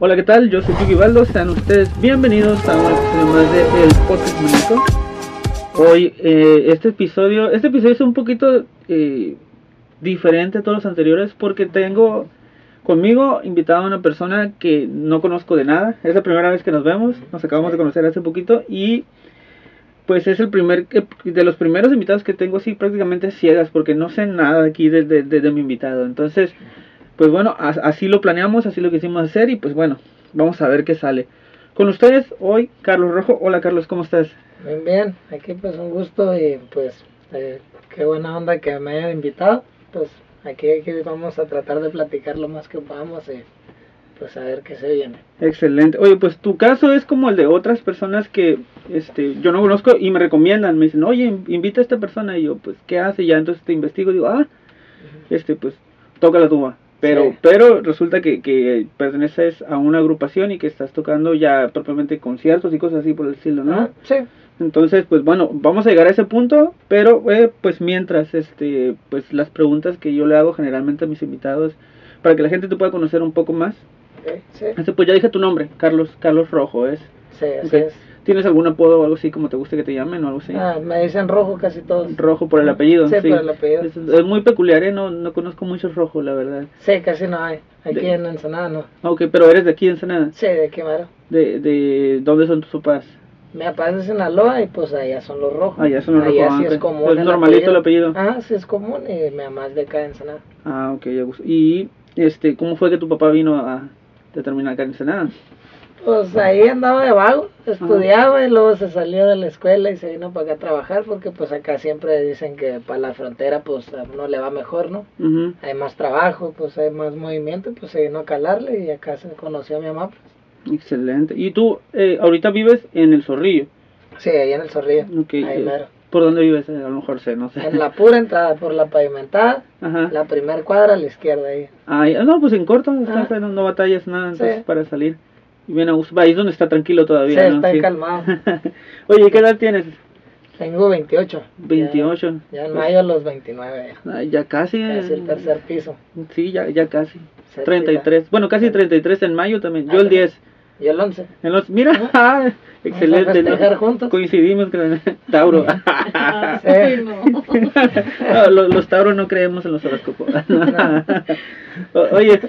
Hola, ¿qué tal? Yo soy Yuki Baldo, sean ustedes bienvenidos a un episodio más de El Podcast Manico. Hoy, eh, este episodio, este episodio es un poquito eh, diferente a todos los anteriores porque tengo conmigo invitado a una persona que no conozco de nada. Es la primera vez que nos vemos, nos acabamos de conocer hace poquito y pues es el primer de los primeros invitados que tengo así prácticamente ciegas porque no sé nada aquí de, de, de mi invitado. Entonces, pues bueno, así lo planeamos, así lo quisimos hacer y pues bueno, vamos a ver qué sale. Con ustedes hoy, Carlos Rojo. Hola Carlos, ¿cómo estás? Bien, bien, aquí pues un gusto y pues eh, qué buena onda que me hayan invitado. Pues aquí, aquí vamos a tratar de platicar lo más que podamos y pues a ver qué se viene. Excelente. Oye, pues tu caso es como el de otras personas que este yo no conozco y me recomiendan, me dicen, oye, invita a esta persona y yo, pues, ¿qué hace? Ya entonces te investigo y digo, ah, este, pues, toca la tuba. Pero, pero resulta que, que perteneces a una agrupación y que estás tocando ya propiamente conciertos y cosas así por el estilo, ¿no? Ah, sí. Entonces, pues bueno, vamos a llegar a ese punto, pero eh, pues mientras, este, pues las preguntas que yo le hago generalmente a mis invitados, para que la gente te pueda conocer un poco más. Sí, Este, pues ya dije tu nombre, Carlos, Carlos Rojo, ¿es? Sí, así es. ¿Tienes algún apodo o algo así como te guste que te llamen o algo así? Ah, me dicen rojo casi todos. Rojo por el apellido. Sí, por el apellido. Es, es, muy peculiar, ¿eh? No, no conozco muchos rojos, la verdad. Sí, casi no hay. Aquí De- en Ensenada no. Ok, pero eres de aquí en Ensenada. Sí, de aquí. ¿De, de dónde son tus papás? Mi papá es de Sinaloa y pues allá son los rojos. Allá son los Allá rojos. sí es común. Es normalito el apellido. Ah, sí es común y mi mamá es de acá de Ensenada. Ah, ok, ya gusto. ¿Y este, cómo fue que tu papá vino a determinar acá en Ensenada? Pues ahí andaba de vago, estudiaba y luego se salió de la escuela y se vino para acá a trabajar porque pues acá siempre dicen que para la frontera pues a uno le va mejor, ¿no? Ujú. Hay más trabajo, pues hay más movimiento, pues se vino a calarle y acá se conoció a mi mamá. Pues. Excelente. ¿Y tú eh, ahorita vives en el Zorrillo? Sí, ahí en el Zorrillo. Ok. Ahí eh, mero. ¿Por dónde vives? A lo mejor sé, no sé. En la pura entrada por la pavimentada, Ajá. la primer cuadra a la izquierda ahí. Ah, no, pues en corto, no, no batallas nada entonces, Sí. para salir. Y bien a gusto. Ahí es donde está tranquilo todavía, Sí, ¿no? está ahí calmado. Oye, ¿qué edad tienes? Tengo 28. 28. Ya, ya en mayo a los 29 ya. Ya casi. eh. Casi el tercer piso. Sí, ya, ya casi. Cerquita. 33. Bueno, casi 33 en mayo también. Yo Ah, el 10. Y el 11. En los, mira, ah, excelente. Vamos a ¿no? juntos. Coincidimos con Tauro. Sí. No, los, los Tauros no creemos en los horóscopos. Oye.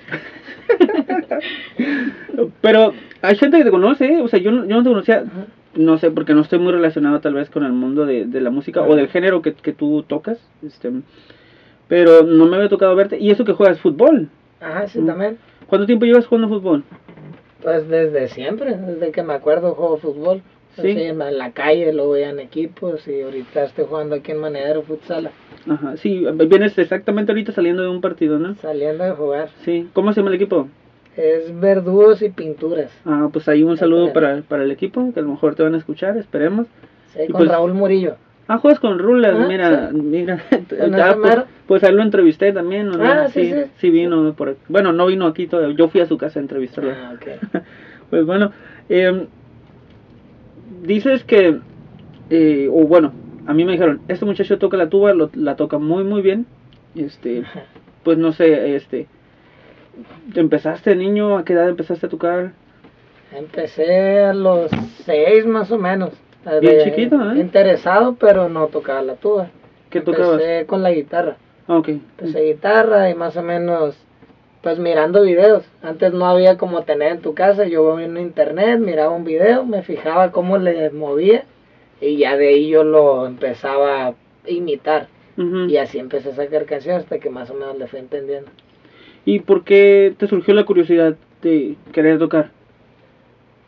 Pero hay gente que te conoce, ¿eh? o sea, yo, no- yo no te conocía, no sé, porque no estoy muy relacionado tal vez con el mundo de, de la música o del género que, que tú tocas, este, pero no me había tocado verte. Y eso que juegas fútbol. Ajá, sí, Mm. también. ¿Cuánto tiempo llevas jugando fútbol? Pues desde siempre, desde que me acuerdo juego fútbol. Sí. En la calle, lo veía en equipos y ahorita estoy jugando aquí en Manedero Futsal, Ajá, sí, vienes exactamente ahorita saliendo de un partido, ¿no? saliendo de jugar. Sí, ¿cómo se llama el equipo? Es verdugos y pinturas. Ah, pues ahí un saludo para, para el equipo, que a lo mejor te van a escuchar, esperemos. Sí, Y con pues- Raúl Murillo. Ah, juegas con Rulas, Ah, mira, sí. mira. Ah, pues, pues a él lo entrevisté también, ¿no? Ah, sí, sí. vino por aquí. Bueno, no vino aquí todavía, yo fui a su casa a entrevistarlo. Ah, ok. Pues bueno, eh, dices que, eh, o bueno, a mí me dijeron, este muchacho toca la tuba, lo- la toca muy, muy bien. Este, pues no sé, este, ¿empezaste niño? ¿A qué edad empezaste a tocar? Empecé a los seis más o menos. Bien De- chiquito, ¿eh? Interesado, pero no tocaba la tuba. ¿Qué tocabas? Empecé con la guitarra. Ah, ok. Empecé guitarra y más o menos, pues mirando videos. Antes no había como tener en tu casa. Yo en internet, miraba un video, me fijaba cómo le movía y ya de ahí yo lo empezaba a imitar. Y así empecé a sacar canciones hasta que más o menos le fui entendiendo. ¿Y por qué te surgió la curiosidad de querer tocar?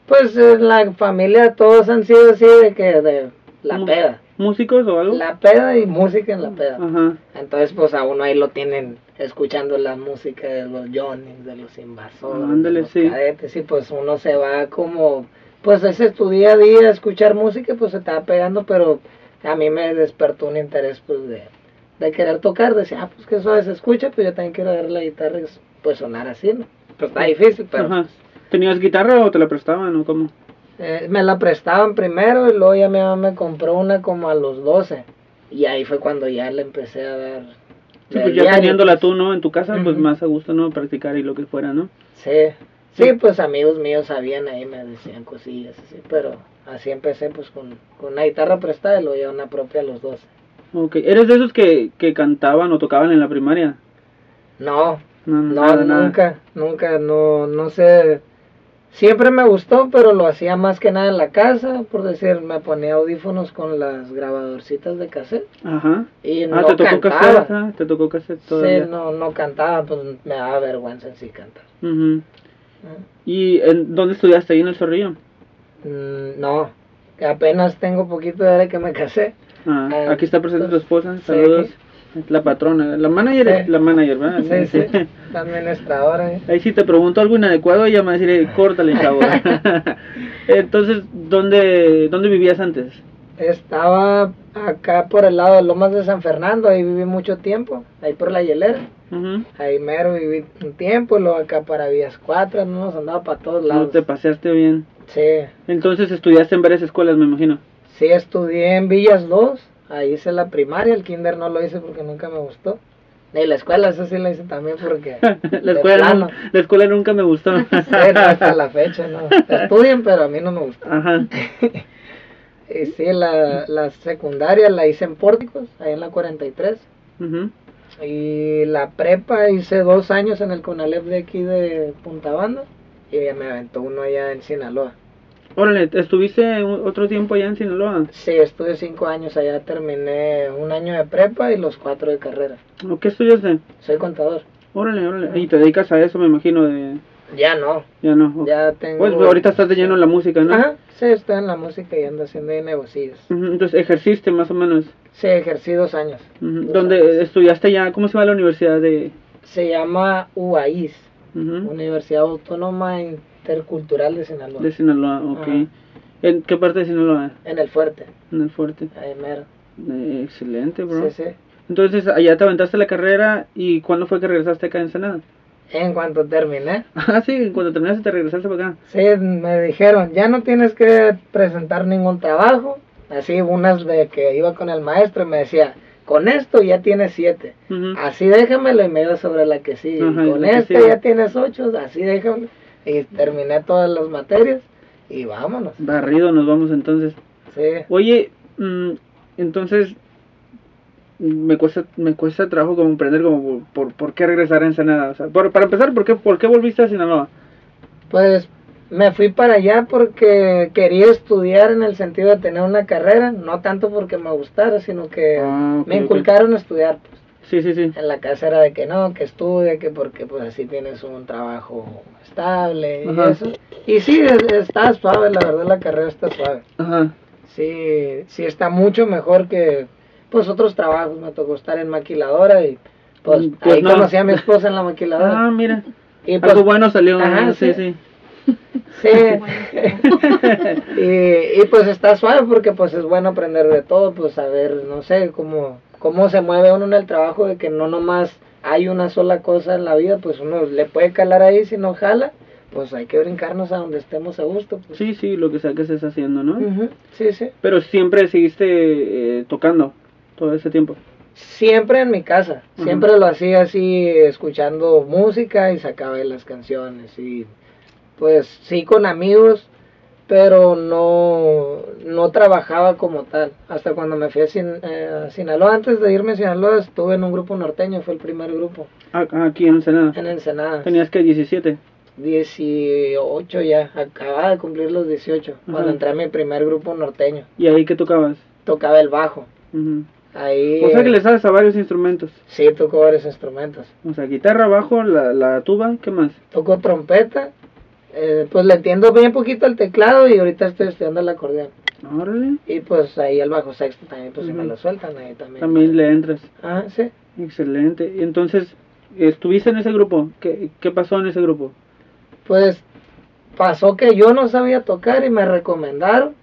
Pues en la familia todos han sido así de que de la peda. ¿Músicos o algo? La peda y música en la peda. Ajá. Entonces pues a uno ahí lo tienen escuchando la música de los Johnny's, de los Invasores, Ándale, de los sí. Cadetes y pues uno se va como, pues ese es tu día a día escuchar música pues se te va pegando pero a mí me despertó un interés pues de, de querer tocar, decía, ah pues que eso se escucha, pues yo también quiero ver la guitarra pues sonar así, ¿no? Pues está difícil, pero Ajá. ¿Tenías guitarra o te la prestaban o cómo? Eh, me la prestaban primero y luego ya mi mamá me compró una como a los 12. Y ahí fue cuando ya le empecé a dar. Sí, pues ya diario, teniéndola tú, ¿no? En tu casa, pues más a gusto, ¿no? Practicar y lo que fuera, ¿no? Sí, Sí, pues amigos míos sabían ahí, me decían cosillas así, pero así empecé pues con, con una guitarra prestada y luego ya una propia a los 12. Ok, ¿eres de esos que, que cantaban o tocaban en la primaria? No, No, no, nada, nada. nunca, nunca, no, no sé. Siempre me gustó, pero lo hacía más que nada en la casa, por decir, me ponía audífonos con las grabadorcitas de cassette Ajá. y Ah, no te tocó cantaba. cassette, ah, te tocó cassette todavía. Sí, no, no cantaba, pues me daba vergüenza en sí cantar. ¿no? ¿Y en dónde estudiaste? ¿Ahí en el Zorrillo? Mm, no, apenas tengo poquito de que me casé. Ah, aquí está presente tu esposa, sí, saludos. aquí. La patrona, la manager, Sí. la manager, ¿verdad? Sí, sí, la administradora. ¿eh? Ahí si te pregunto algo inadecuado, ella me va a decir, "Eh, córtale, chavo. Entonces, ¿dónde, ¿dónde vivías antes? Estaba acá por el lado de Lomas de San Fernando, ahí viví mucho tiempo, ahí por la hielera. Ahí mero viví un tiempo, luego acá para Vías Cuatro, no nos andaba para todos No lados. te paseaste bien. Sí, Entonces estudiaste en varias escuelas, me imagino. sí estudié en Villas 2, ahí hice la primaria, el kinder no lo hice porque nunca me gustó. Y la escuela, eso sí la hice también porque... la, escuela, la escuela nunca me gustó. Sí, no, hasta la fecha, no. Estudien, pero a mí no me gustó. Ajá. Y sí, la, la secundaria la hice en Pórticos, ahí en la 43. Ujú. Y la prepa hice dos años en el CONALEP de aquí de Punta Banda. Y me aventó uno allá en Sinaloa. Órale, ¿estuviste otro tiempo allá en Sinaloa? Sí, estuve cinco años allá, terminé un año de prepa y los cuatro de carrera. ¿O qué estudiaste? Soy contador. Órale, órale. Y te dedicas a eso, me imagino, de... Ya no, Ya no. ya tengo... Pues ahorita estás de lleno en la música, ¿no? Ajá, sí, estoy en la música y ando haciendo negocios. Ujú, Entonces ejerciste más o menos. Sí, ejercí dos años. Dos ¿Dónde años. estudiaste ya? ¿Cómo se llama la universidad de...? Se llama UAIS. Universidad Autónoma Intercultural de Sinaloa. De Sinaloa, ok. Ajá. ¿En qué parte de Sinaloa? En el fuerte, En el fuerte. ahí mero. Eh, excelente, bro. Sí, sí. Entonces, allá te aventaste la carrera y ¿cuándo fue que regresaste acá en Ensenada? En cuanto terminé, Ah, sí, cuando terminaste te regresaste para acá. sí, me dijeron, ya no tienes que presentar ningún trabajo. Así, unas de que iba con el maestro y me decía, con esto ya tienes siete. Así déjamelo y me iba sobre la que sí. Con sigue. ya tienes ocho, así déjamelo. Y terminé todas las materias y vámonos. Barrido nos vamos entonces. Sí. Oye, mm, entonces me cuesta me cuesta trabajo comprender como por, por, qué regresar a Ensenada. O sea, por- para empezar, ¿por qué, ¿por qué volviste a Sinaloa? Pues me fui para allá porque quería estudiar en el sentido de tener una carrera, no tanto porque me gustara, sino que Ah, me inculcaron a estudiar. Pues. Sí, sí, sí. En la casa era de que no, que estudie, que porque pues así tienes un trabajo estable y eso. Y sí, es- está suave, la verdad la carrera está suave. Ajá. Sí, sí está mucho mejor que pues otros trabajos. Me tocó estar en maquiladora y pues, Mm, pues ahí no. conocí a mi esposa en la maquiladora. Ah, mira. y pues Algo bueno salió. Ajá, sí, sí. sí. Sí. y, y pues está suave porque pues es bueno aprender de todo, pues saber, no sé, cómo, cómo se mueve uno en el trabajo, de que no nomás hay una sola cosa en la vida, pues uno le puede calar ahí, si no jala, pues hay que brincarnos a donde estemos a gusto. Pues. Sí, sí, lo que sea que estés haciendo, ¿no? Ujú, sí, sí. Pero siempre seguiste eh, tocando todo ese tiempo. Siempre en mi casa, Ujú. siempre lo hacía así, escuchando música y sacaba las canciones y pues sí con amigos, pero no, no trabajaba como tal. Hasta cuando me fui a, Sin- eh, a Sinaloa, antes de irme a Sinaloa estuve en un grupo norteño, fue el primer grupo Ah, aquí en Ensenada. en Ensenada. Tenías que 17. 18 ya, acababa de cumplir los 18, cuando Ajá. entré a mi primer grupo norteño. ¿Y ahí qué tocabas? Tocaba el bajo. Ujú. Ahí O sea que le sabes a varios instrumentos. sí tocó varios instrumentos. O sea, guitarra, bajo, la, la tuba, ¿qué más? Toco trompeta, eh, pues le entiendo bien poquito al teclado y ahorita estoy estudiando el acordeón. Órale. Y pues ahí el bajo sexto también, pues si me lo sueltan ahí también. También le entras. Ah, sí. Excelente. Entonces, ¿estuviste en ese grupo? ¿Qué, qué pasó en ese grupo? Pues pasó que yo no sabía tocar y me recomendaron.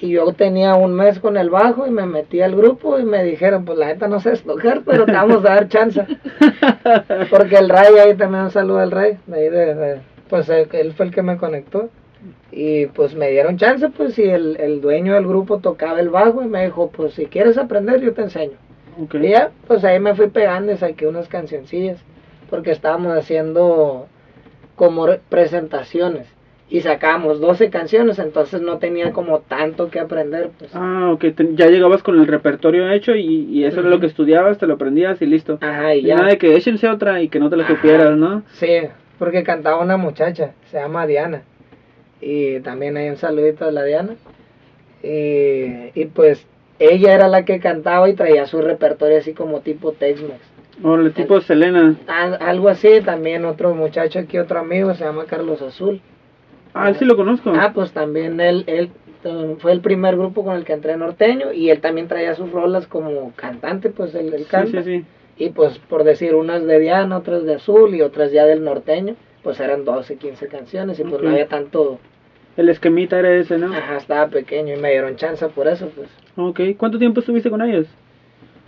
Y yo tenía un mes con el bajo y me metí al grupo y me dijeron, pues la neta no sabes tocar, pero te vamos a dar chance. Porque el Ray ahí también un saludo al Ray, de ahí de, de- pues él, él fue el que me conectó. Y pues me dieron chance, pues y el, el dueño del grupo tocaba el bajo y me dijo, pues si quieres aprender yo te enseño. Y ya, pues ahí me fui pegando y saqué unas cancioncillas, porque estábamos haciendo como re- presentaciones y sacábamos 12 canciones, entonces no tenía como tanto que aprender. Pues. Ah, ok, te- ya llegabas con el repertorio hecho y, y eso era lo que estudiabas, te lo aprendías y listo. Ajá, y Y ya. nada de que échense otra y que no te la Ajá. supieras, ¿no? Sí, porque cantaba una muchacha, se llama Diana. Y también hay un saludito a la Diana. Y, y pues ella era la que cantaba y traía su repertorio así como tipo Tex-Mex. O el tipo Selena. Al- Algo así, también otro muchacho aquí, otro amigo, se llama Carlos Azul. Ah, él sí lo conozco. Ah, pues también él, él eh, fue el primer grupo con el que entré norteño y él también traía sus rolas como cantante, pues él, él sí, canta. sí, sí. Y pues por decir, unas de Diana, otras de Azul y otras ya del norteño, pues eran 12, 15 canciones y pues no había tanto, El esquemita era ese, ¿no? ajá, estaba pequeño y me dieron chance por eso, pues Ok, ¿cuánto tiempo estuviste con ellos?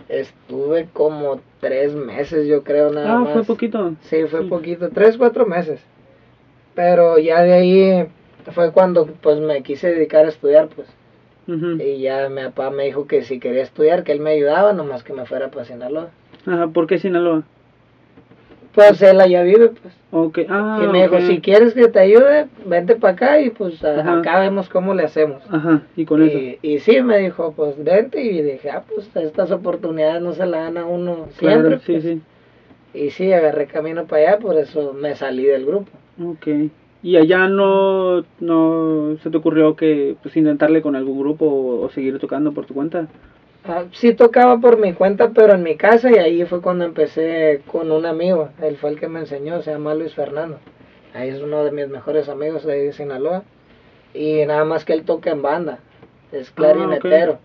estuve como tres meses yo creo nada ah, más. fue poquito. Sí, fue Sí. poquito, tres, cuatro meses. Pero ya de ahí fue cuando pues me quise dedicar a estudiar, pues. Y ya mi papá me dijo que si quería estudiar, que él me ayudaba, nomás que me fuera para Sinaloa. Ajá, ¿por qué Sinaloa? Pues él allá vive, pues. Ok, ah, y me dijo, si quieres que te ayude, vente para acá y pues Ajá. acá vemos cómo le hacemos. Ajá, y con eso. Y, sí, me dijo, pues vente y dije, ah, pues estas oportunidades no se las dan a uno Claro, siempre. sí, pues. sí. Y sí, agarré camino para allá, por eso me salí del grupo. Ok. ¿Y allá no, no se te ocurrió que pues intentarle con algún grupo o, o seguir tocando por tu cuenta? Ah, sí tocaba por mi cuenta, pero en mi casa y ahí fue cuando empecé con un amigo. Él fue el que me enseñó, se llama Luis Fernando. Ahí es uno de mis mejores amigos de ahí de Sinaloa. Y nada más que él toca en banda, es clarinetero.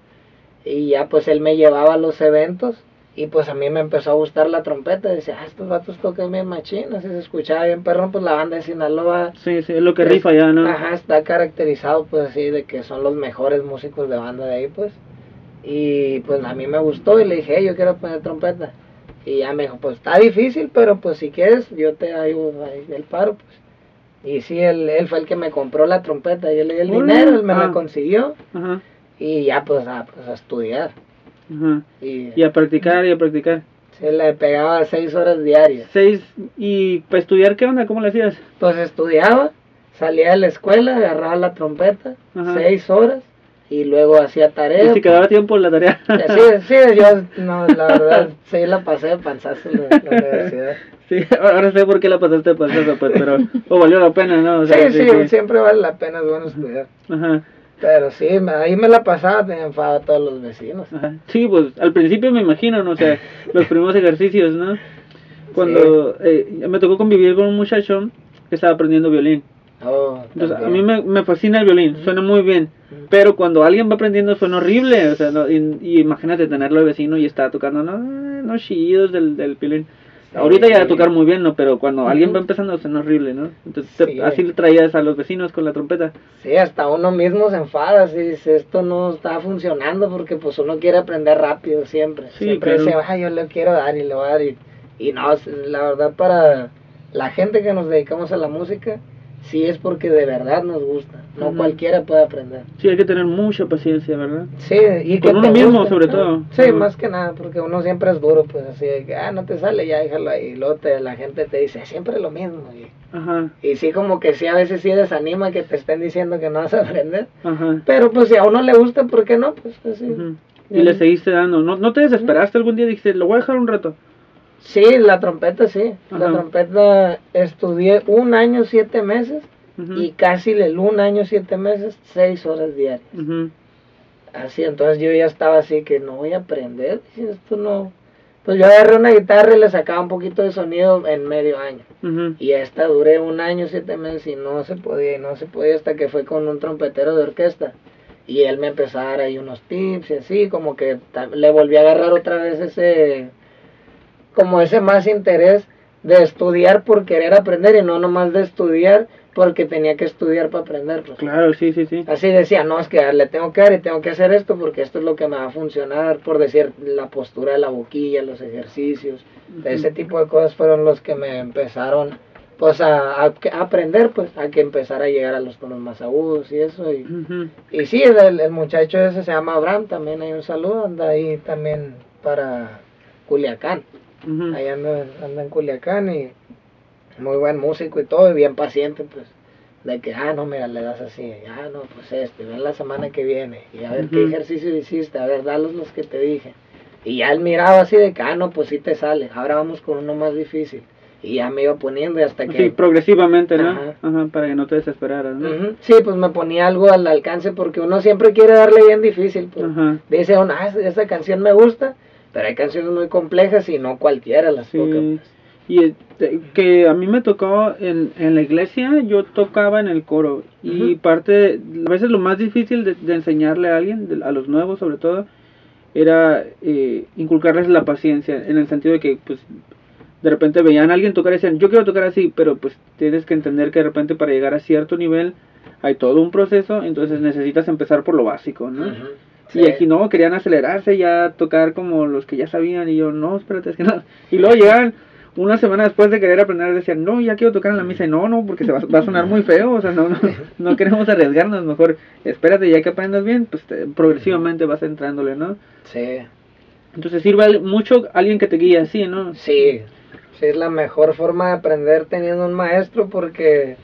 Y ya pues él me llevaba a los eventos y pues a mí me empezó a gustar la trompeta. Decía, ah, estos vatos tocan bien machín, así se escuchaba bien perrón. Pues la banda de Sinaloa Sí, sí, es lo que rifa ya, ¿no? Ajá, está caracterizado pues así de que son los mejores músicos de banda de ahí pues. Y pues a mí me gustó y le dije, "Hey, yo quiero poner trompeta. Y ya me dijo, pues está difícil, pero pues si quieres yo te ayudo ahí el paro pues. Y sí, él, él fue el que me compró la trompeta, yo le di el dinero, él me Ah. la consiguió Ajá, y ya pues a, pues, a estudiar. ajá. Y, Y a practicar y a practicar. se le pegaba seis horas diarias. Seis, ¿y para estudiar qué onda? ¿Cómo le hacías? Pues estudiaba, salía de la escuela, agarraba la trompeta, Ajá. seis horas, y luego hacía Y tarea. si quedaba tiempo en la tarea. Sí, sí, yo, no, la verdad, sí la pasé de panzazo en la, la universidad. Sí, ahora sé por qué la pasaste de pasazo, pues, pero o valió la pena, ¿no? O Sí, sea, sí, siempre vale la pena, es bueno estudiar. Ajá, Pero sí, me- ahí me la pasaba, me enfadaba a todos los vecinos. ajá. Sí, pues al principio me imagino, ¿no? O sea, los primeros ejercicios, ¿no? Cuando eh, me tocó convivir con un muchacho que estaba aprendiendo violín. Oh, Entonces, a mí me, me fascina el violín, suena muy bien. Pero cuando alguien va aprendiendo suena horrible, o sea, no- y, y imagínate tenerlo de vecino y está tocando no, no chillidos del, del violín. Sí. Ahorita ya va a tocar muy bien, ¿no? Pero cuando alguien va empezando suena horrible, ¿no? Entonces te- Sí. así le traías a los vecinos con la trompeta. Sí, hasta uno mismo se enfada si dice esto no está funcionando porque pues uno quiere aprender rápido siempre. Sí, siempre claro. dice, "Ay, yo le quiero dar y le voy a dar y, y no, la verdad para la gente que nos dedicamos a la música, sí es porque de verdad nos gusta. No cualquiera puede aprender. Sí, hay que tener mucha paciencia, ¿verdad? Sí, y Con que uno mismo, guste, sobre todo. Sí, más que nada, porque uno siempre es duro, pues así de que, ah, no te sale, ya déjalo ahí. Y luego te, la gente te dice, siempre lo mismo. Y, Ajá, y sí, como que sí, a veces sí desanima que te estén diciendo que no vas a aprender. ajá. Pero pues si a uno le gusta, ¿por qué no? Pues así. ujú. Y le seguiste dando. ¿No, ¿No te desesperaste algún día? Dijiste, lo voy a dejar un rato. Sí, la trompeta sí. La trompeta estudié un año, siete meses. Y casi el un año, siete meses, seis horas diarias. Así, entonces yo ya estaba así que no voy a aprender. dije, esto no. Pues yo agarré una guitarra y le sacaba un poquito de sonido en medio año. Ujú. Y esta duré un año, siete meses y no se podía, y no se podía hasta que fue con un trompetero de orquesta. Y él me empezó a dar ahí unos tips y así, como que le volví a agarrar otra vez ese, como ese más interés de estudiar por querer aprender y no nomás de estudiar porque tenía que estudiar para aprender. pues. Claro, sí, sí, sí. Así decía, no, es que le tengo que dar y tengo que hacer esto porque esto es lo que me va a funcionar, por decir, la postura de la boquilla, los ejercicios, ese tipo de cosas fueron los que me empezaron pues a, a que- a aprender, pues a que empezara a llegar a los tonos más agudos y eso. Y, y sí, el, el muchacho ese se llama Abraham, también hay un saludo, anda ahí también para Culiacán. Ujú. Ahí anda, anda en Culiacán y, muy buen músico y todo, y bien paciente, pues, de que, ah, no, mira, le das así, ah, no, pues este, ven la semana que viene, y a ver qué Ujú. ejercicio hiciste, a ver, dalos los que te dije. Y ya él miraba así de que, ah, no, pues sí te sale, ahora vamos con uno más difícil. Y ya me iba poniendo y hasta que... Sí, progresivamente, ¿no? Ajá. Ajá, para que no te desesperaras, ¿no? Ujú, Sí, pues me ponía algo al alcance porque uno siempre quiere darle bien difícil. Pues. Ajá. Dice uno, ah, esa canción me gusta, pero hay canciones muy complejas y no cualquiera las toca. Sí. pues. Y este, que a mí me tocó en, en la iglesia, yo tocaba en el coro. Y parte, a veces lo más difícil de, de enseñarle a alguien, de- a los nuevos sobre todo, era eh, inculcarles la paciencia, en el sentido de que, pues, de repente veían a alguien tocar y decían, yo quiero tocar así, pero pues tienes que entender que de repente para llegar a cierto nivel hay todo un proceso, entonces necesitas empezar por lo básico, ¿no? Sí. aquí no, querían acelerarse ya tocar como los que ya sabían y yo, no, espérate, es que no. Y luego llegaban una semana después de querer aprender, decían, no, ya quiero tocar en la misa y no, no, porque se va, va a sonar muy feo, o sea, no, no, no queremos arriesgarnos, mejor espérate, ya que aprendas bien, pues te- progresivamente vas entrándole, ¿no? Sí, Entonces sirve mucho alguien que te guíe así, ¿no? sí, sí, es la mejor forma de aprender teniendo un maestro porque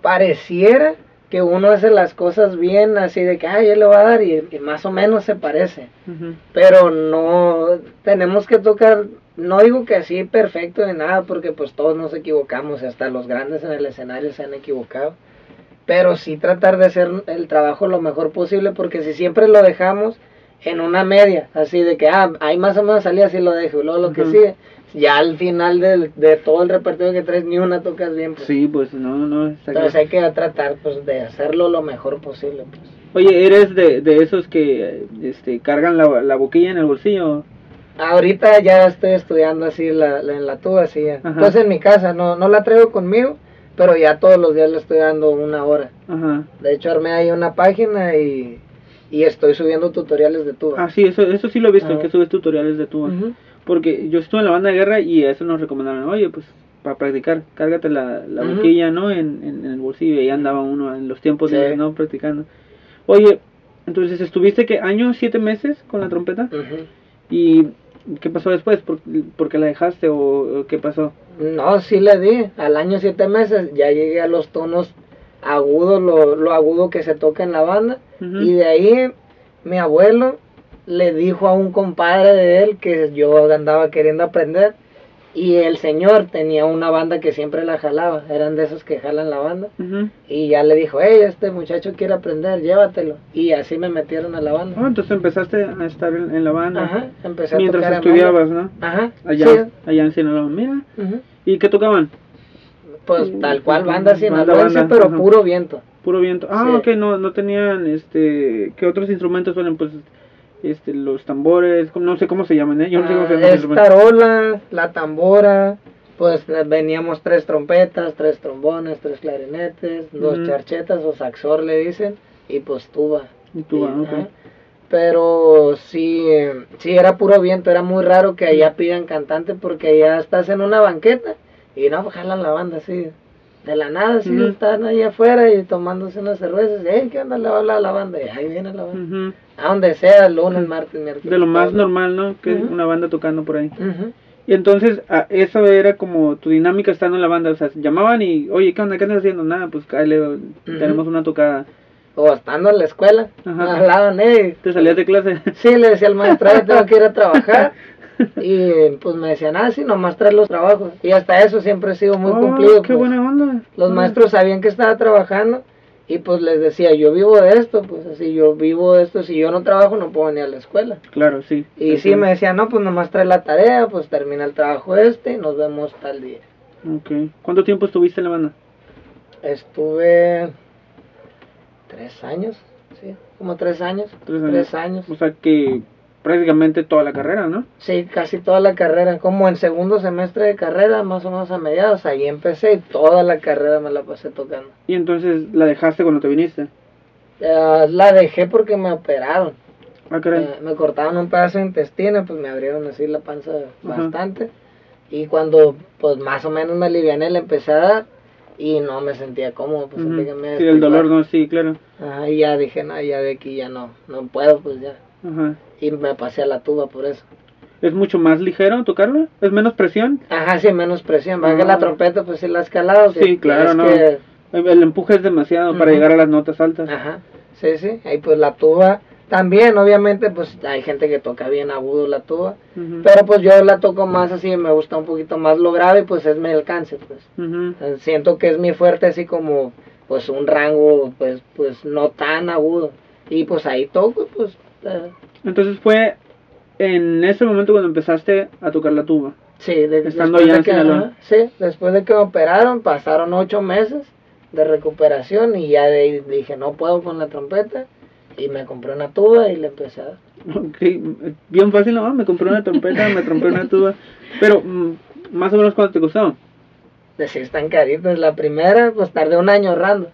pareciera que uno hace las cosas bien, así de que, ay, él le va a dar y, y más o menos se parece. Pero no tenemos que tocar no digo que así perfecto ni nada porque pues todos nos equivocamos y hasta los grandes en el escenario se han equivocado pero sí tratar de hacer el trabajo lo mejor posible porque si siempre lo dejamos en una media así de que ah ahí más o menos salía así lo dejo y luego lo que sigue ya al final del- de todo el repertorio que traes ni una tocas bien pues. Sí, pues no, no, está entonces hay que tratar pues de hacerlo lo mejor posible pues Oye, ¿eres de, de esos que este, cargan la, la boquilla en el bolsillo? Ahorita ya estoy estudiando así la, la- en la tuba, así. ya. Entonces en mi casa, no, no la traigo conmigo, pero ya todos los días le estoy dando una hora. Ajá. De hecho armé ahí una página y, y estoy subiendo tutoriales de tuba. Ah, sí, eso, eso sí lo he visto, Ajá. que subes tutoriales de tuba. Ujú. Porque yo estuve en la banda de guerra y eso nos recomendaron, oye, pues para practicar, cárgate la, la boquilla, ¿no? En, en, en el bolsillo y ahí andaba uno en los tiempos Sí. de no practicando. Oye, entonces estuviste que años, siete meses con la trompeta y ¿qué pasó después? ¿Por, por qué la dejaste o, qué pasó? No, sí le di. Al año siete meses ya llegué a los tonos agudos, lo, lo agudo que se toca en la banda. Y de ahí mi abuelo le dijo a un compadre de él que yo andaba queriendo aprender. Y el señor tenía una banda que siempre la jalaba. Eran de esos que jalan la banda. Y ya le dijo, hey, este muchacho quiere aprender, llévatelo. Y así me metieron a la banda. Ah, entonces empezaste a estar en, en la banda Ajá, empecé a mientras tocar en estudiabas. ¿no? Ajá, Allá, sí. allá en Sinaloa. Mira, Ujú. ¿y qué tocaban? Pues tal cual, banda Banda, sinaloense, banda, pero ajá. puro viento. Puro viento. Ah, Sí. ok, no, no tenían, este, ¿qué otros instrumentos suelen? Pues, este, los tambores, no sé cómo se llaman, ¿eh? Yo no sé cómo se llaman. es tarola, la tambora, pues veníamos tres trompetas, tres trombones, tres clarinetes, dos charchetas o saxor le dicen, y pues tuba. Y tuba, Y. Pero sí, sí era puro viento, era muy raro que allá pidan cantante porque allá estás en una banqueta y no, jalan la banda así. De la nada, sí, Ujú. están ahí afuera y tomándose unas cervezas. Hey, ¿qué onda? Le habla a la banda. Y ahí viene la banda. A donde sea, lunes, martes, miércoles. De lo más normal, ¿no? Que una banda tocando por ahí. Y entonces, ah, eso era como tu dinámica estando en la banda. O sea, llamaban y, oye, ¿qué onda? ¿Qué andas haciendo? Nada, pues cállale, tenemos una tocada. O estando en la escuela, Ajá. hablaban, hey. ¿Te salías de clase? Sí, le decía al maestro, "Ay, tengo que ir a trabajar. Y pues me decían, ah, sí, nomás traes los trabajos. Y hasta eso siempre he sido muy Oh, cumplido. ¡Qué pues. buena onda! Los Ah. maestros sabían que estaba trabajando y pues les decía, yo vivo de esto, pues así, yo vivo de esto, si yo no trabajo no puedo venir a la escuela. Claro, sí. Y sí, me decían, no, pues nomás trae la tarea, pues termina el trabajo este y nos vemos tal día. Ok. ¿Cuánto tiempo estuviste en la banda? Estuve tres años, sí, como tres años. Tres Tres años. años. O sea que prácticamente toda la carrera, ¿no? Sí, casi toda la carrera, como en segundo semestre de carrera, más o menos a mediados, ahí empecé y toda la carrera me la pasé tocando. Y entonces la dejaste cuando te viniste. Eh, la dejé porque me operaron. Ah. Eh, me cortaron un pedazo de intestino, pues me abrieron así la panza bastante. Y cuando pues más o menos me aliviané, le empecé a dar y no me sentía cómodo, pues Ujú. sentí que me Sí, el dolor, no, sí, claro. Ajá, y ya dije, no, ya de aquí ya no, no puedo, pues ya. Ajá. Y me pasé a la tuba por eso. ¿Es mucho más ligero tocarlo? ¿Es menos presión? Ajá, sí, menos presión. Ah. que la trompeta, pues sí la has calado. Sí, claro, es no. que- El empuje es demasiado para Ujú. llegar a las notas altas. Ajá, sí, sí. Ahí pues la tuba. También, obviamente, pues hay gente que toca bien agudo la tuba. Ujú. Pero pues yo la toco más así, me gusta un poquito más lo grave, pues es mi alcance, pues. Ujú. Eh, Siento que es mi fuerte así como, pues un rango, pues, pues no tan agudo. Y pues ahí toco, pues. eh, Entonces fue en ese momento cuando empezaste a tocar la tuba. Sí, de- Estando de en que, sí, después de que me operaron, pasaron ocho meses de recuperación y ya de ahí dije, no puedo con la trompeta. Y me compré una tuba y le empecé a dar. Ok, bien fácil, ¿no? Me compré una trompeta, me compré una tuba. Pero, mm, más o menos, ¿cuánto te costó? Decir, están caritas. La primera, pues tardé un año ahorrando.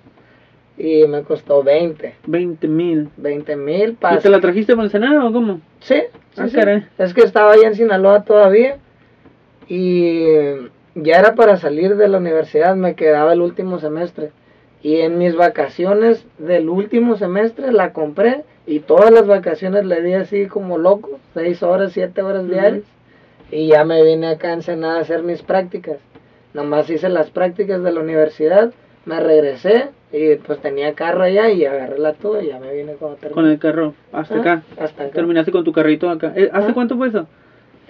Y me costó 20. 20 mil. 20 mil ¿Y para... te la trajiste por Ensenada o cómo? Sí, sí, Ah, sí. Es que estaba ahí en Sinaloa todavía. Y ya era para salir de la universidad, me quedaba el último semestre. Y en mis vacaciones del último semestre la compré y todas las vacaciones le di así como loco, seis horas, siete horas Ujú. diarias. Y ya me vine acá a Ensenada a hacer mis prácticas. Nomás hice las prácticas de la universidad, me regresé y pues tenía carro allá y agarré la tuba y ya me vine como terminé. Con el carro, hasta Ah, acá. Hasta acá. Terminaste con tu carrito acá. Eh, ¿Hace Ah. cuánto fue eso?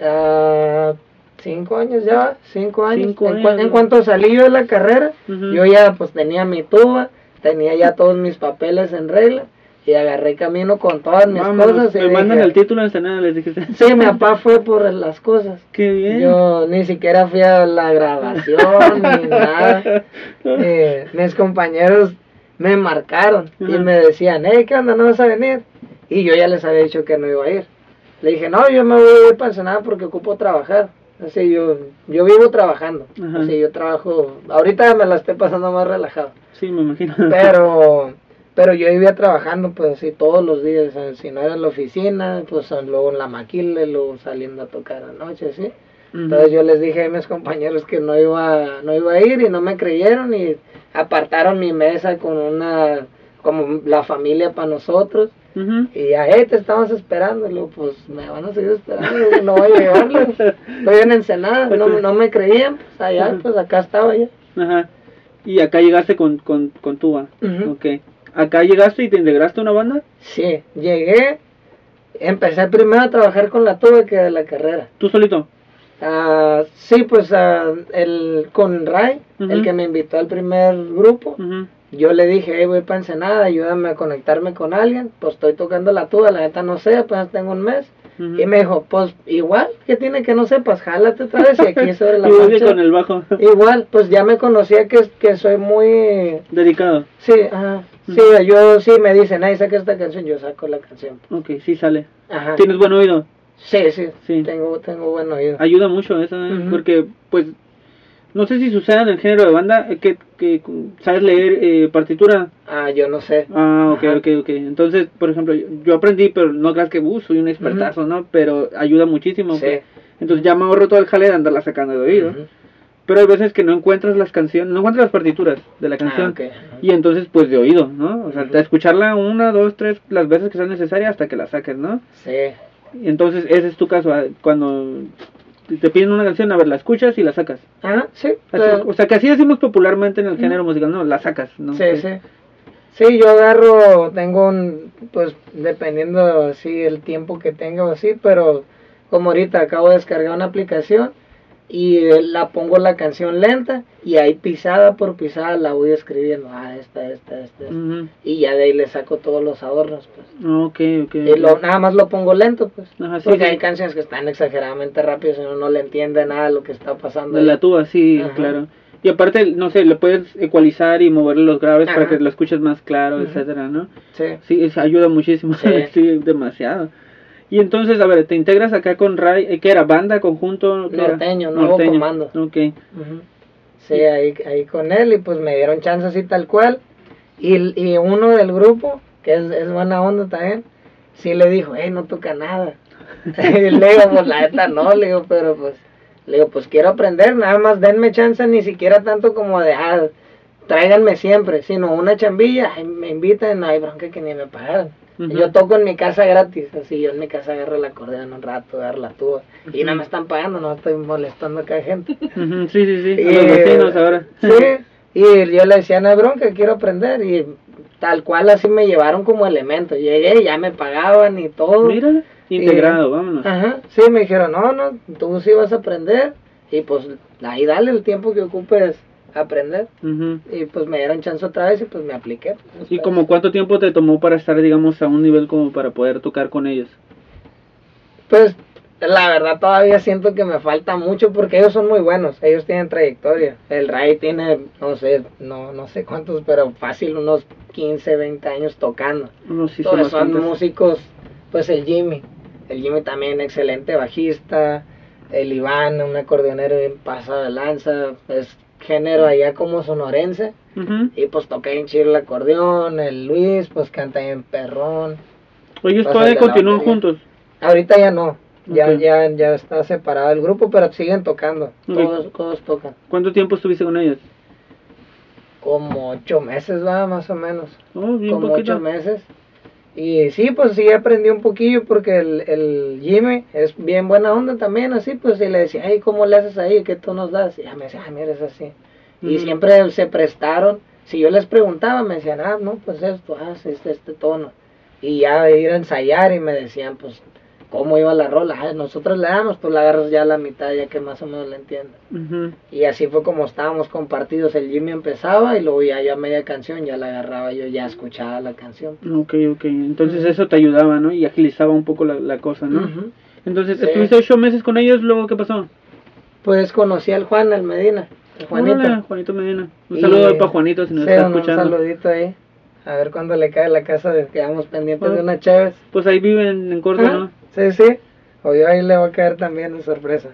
Ah, cinco años ya, cinco años. Cinco en, años, cua- en ¿no? cuanto salí yo de la carrera, yo ya pues tenía mi tuba, tenía ya todos mis papeles en regla y agarré camino con todas mis cosas. y me mandan dije- el título de Ensenada, les dijiste. Sí, mi papá fue por las cosas. Qué bien. Yo ni siquiera fui a la grabación ni nada. Eh, mis compañeros me marcaron y me decían, hey, ¿qué onda? ¿No vas a venir? Y yo ya les había dicho que no iba a ir. Le dije, no, yo me voy a ir para Ensenada porque ocupo trabajar. Así yo, yo vivo trabajando. Ajá. Así yo trabajo. Ahorita me la estoy pasando más relajado. Sí, me imagino. Pero, pero yo vivía trabajando pues así todos los días. eh, Si no era en la oficina, pues luego en la maquila, luego saliendo a tocar anoche. Ujú. Entonces yo les dije a mis compañeros que no iba, no iba a ir y no me creyeron y apartaron mi mesa con una, como la familia para nosotros. Ujú. Y a te estamos esperando. Y luego, pues me van a seguir esperando, no voy a llevarlo. Estoy en Ensenada, no, no me creían, pues allá, pues acá estaba ya. Ajá. Y acá llegaste con, con, con tuba. Ujú. Ok. Acá llegaste y te integraste a una banda. Sí, llegué, empecé primero a trabajar con la tuba que de la carrera. ¿Tú solito? Ah, sí, pues ah, el, con Ray, el que me invitó al primer grupo, yo le dije, hey, voy para Ensenada, ayúdame a conectarme con alguien, pues estoy tocando la tuba, la neta no sé, apenas tengo un mes. Y me dijo, pues igual, que tiene que no sepas? Jálate otra vez y aquí sobre la marcha. con el bajo. Igual, pues ya me conocía que, que soy muy... Dedicado. Sí, ajá. Sí, yo sí me dicen, ay, saca esta canción, yo saco la canción. Ok, sí sale. Ajá. ¿Tienes buen oído? Sí, sí, Sí. Tengo, tengo buen oído. Ayuda mucho eso, ¿eh? Porque pues no sé si sucede en el género de banda eh, que, que sabes leer eh, partitura. Ah, yo no sé. Ah, ok, Ajá. ok, ok. Entonces, por ejemplo, yo, aprendí, pero no creas que uh, soy un expertazo, ¿no? Pero ayuda muchísimo. Sí. pues. Entonces ya me ahorro todo el jale de andarla sacando de oído. Pero hay veces que no encuentras las canciones, no encuentras las partituras de la canción. Ah, ok. Y entonces, pues de oído, ¿no? O sea, escucharla una, dos, tres, las veces que sean necesarias hasta que la saques, ¿no? Sí. Entonces, ese es tu caso. ah, Cuando te piden una canción, a ver, la escuchas y la sacas. Ajá, sí. Así- o sea, que así decimos popularmente en el género musical, ¿no? La sacas, ¿no? Sí, sí. Sí, yo agarro, tengo un, pues dependiendo así el tiempo que tenga o así, pero como ahorita acabo de descargar una aplicación y eh, la pongo la canción lenta y ahí pisada por pisada la voy escribiendo, ah, esta, esta, esta, esta. Y ya de ahí le saco todos los adornos, pues. Ok, ok. Y lo, nada más lo pongo lento, pues. Ajá, sí, Porque sí. hay canciones que están exageradamente rápidas y uno no le entiende nada de lo que está pasando. De ahí. la tuba, sí, Ajá. claro. Y aparte, no sé, le puedes ecualizar y moverle los graves para que lo escuches más claro, etcétera, ¿no? Sí. Sí, eso ayuda muchísimo, sí. Sí. demasiado. Y entonces, a ver, te integras acá con Ray, eh, ¿qué era? ¿Banda, conjunto? Norteño, Nuevo Comando. Ok. Sí, ahí, ahí con él y pues me dieron chance así tal cual. Y, y uno del grupo, que es, es buena onda también, sí le dijo, hey, no toca nada. y le digo, pues la neta no, le digo, pero pues, le digo, pues quiero aprender, nada más denme chance, ni siquiera tanto como de, ah, tráiganme siempre, sino una chambilla, ay, me invitan, hay bronca que ni me Yo toco en mi casa gratis, así yo en mi casa agarro el acordeón un rato, agarro la tuba. Y no me están pagando, no estoy molestando acá a gente. Ujú, Sí, sí, sí. A Y, los vecinos ahora. Sí, y yo le decía, no hay bronca, quiero aprender. Y tal cual así me llevaron como elemento. Llegué ya me pagaban y todo. Mira, integrado, vámonos. Ajá, sí, me dijeron, no, no, tú sí vas a aprender. Y pues ahí dale el tiempo que ocupes aprender. Y pues me dieron chance otra vez y pues me apliqué. pues, ¿Y como cuánto tiempo te tomó para estar, digamos, a un nivel como para poder tocar con ellos? Pues la verdad todavía siento que me falta mucho porque ellos son muy buenos, ellos tienen trayectoria. El Ray tiene, no sé, no, no sé cuántos, pero fácil unos 15, 20 años tocando. No, sí son músicos, pues el Jimmy, el Jimmy también excelente bajista, el Iván, un acordeonero bien pasado de lanza, es género allá como sonorense. Y pues toca en chido el acordeón, el Luis pues canta en perrón. Ellos todavía continúan juntos. Ahorita ya no, ya, ya, ya está separado el grupo, pero siguen tocando, todos, todos tocan. ¿Cuánto tiempo estuviste con ellos? Como ocho meses va, más o menos, Oh, bien como poquito. ocho meses. Y sí, pues sí aprendí un poquillo porque el, el Jimmy es bien buena onda también, así, pues y le decía, ay, ¿cómo le haces ahí? ¿Qué tú nos das? Y ya me decía, ah, mira, es así. Y siempre se prestaron, si yo les preguntaba, me decían, ah, no, pues esto, ah, este, este tono. Y ya ir a ensayar y me decían, pues, ¿cómo iba la rola? Ah, nosotros le damos, pues la agarras ya a la mitad, ya que más o menos la entiendes. Y así fue como estábamos compartidos. El Jimmy empezaba y luego ya yo a media canción ya la agarraba, yo ya escuchaba la canción. Ok, ok. Entonces eso te ayudaba, ¿no? Y agilizaba un poco la, la cosa, ¿no? Entonces, Sí. estuviste ocho meses con ellos, luego, ¿qué pasó? Pues conocí al Juan, al Medina, el Juanito. Juanito Medina. Un Y- saludo para Juanito si nos Sí, está un escuchando. saludito ahí. A ver cuándo le cae la casa, quedamos pendientes Ah. de una Chévez. Pues ahí viven en Córdoba, ¿no? Sí, sí. O yo ahí le va a caer también de sorpresa.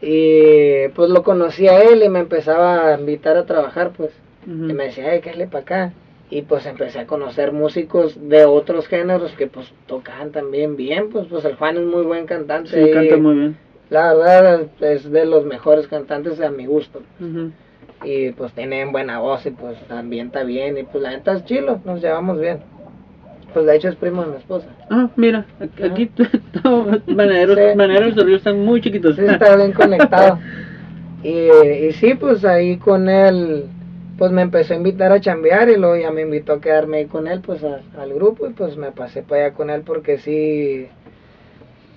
Y pues lo conocí a él y me empezaba a invitar a trabajar, pues. Y me decía, ay, cállate para acá. Y pues empecé a conocer músicos de otros géneros que pues tocaban también bien, pues pues el Juan es muy buen cantante. Sí, y canta muy bien. La verdad es de los mejores cantantes a mi gusto. Y pues tienen buena voz y pues ambienta bien y pues la neta es chilo, nos llevamos bien. Pues de hecho es primo de mi esposa. Ah, mira, aquí- todos maneros, Sí. maneros de río están muy chiquitos. Sí, está bien conectado. Y, y sí, pues ahí con él, pues me empezó a invitar a chambear y luego ya me invitó a quedarme ahí con él, pues a- al grupo y pues me pasé para allá con él porque sí,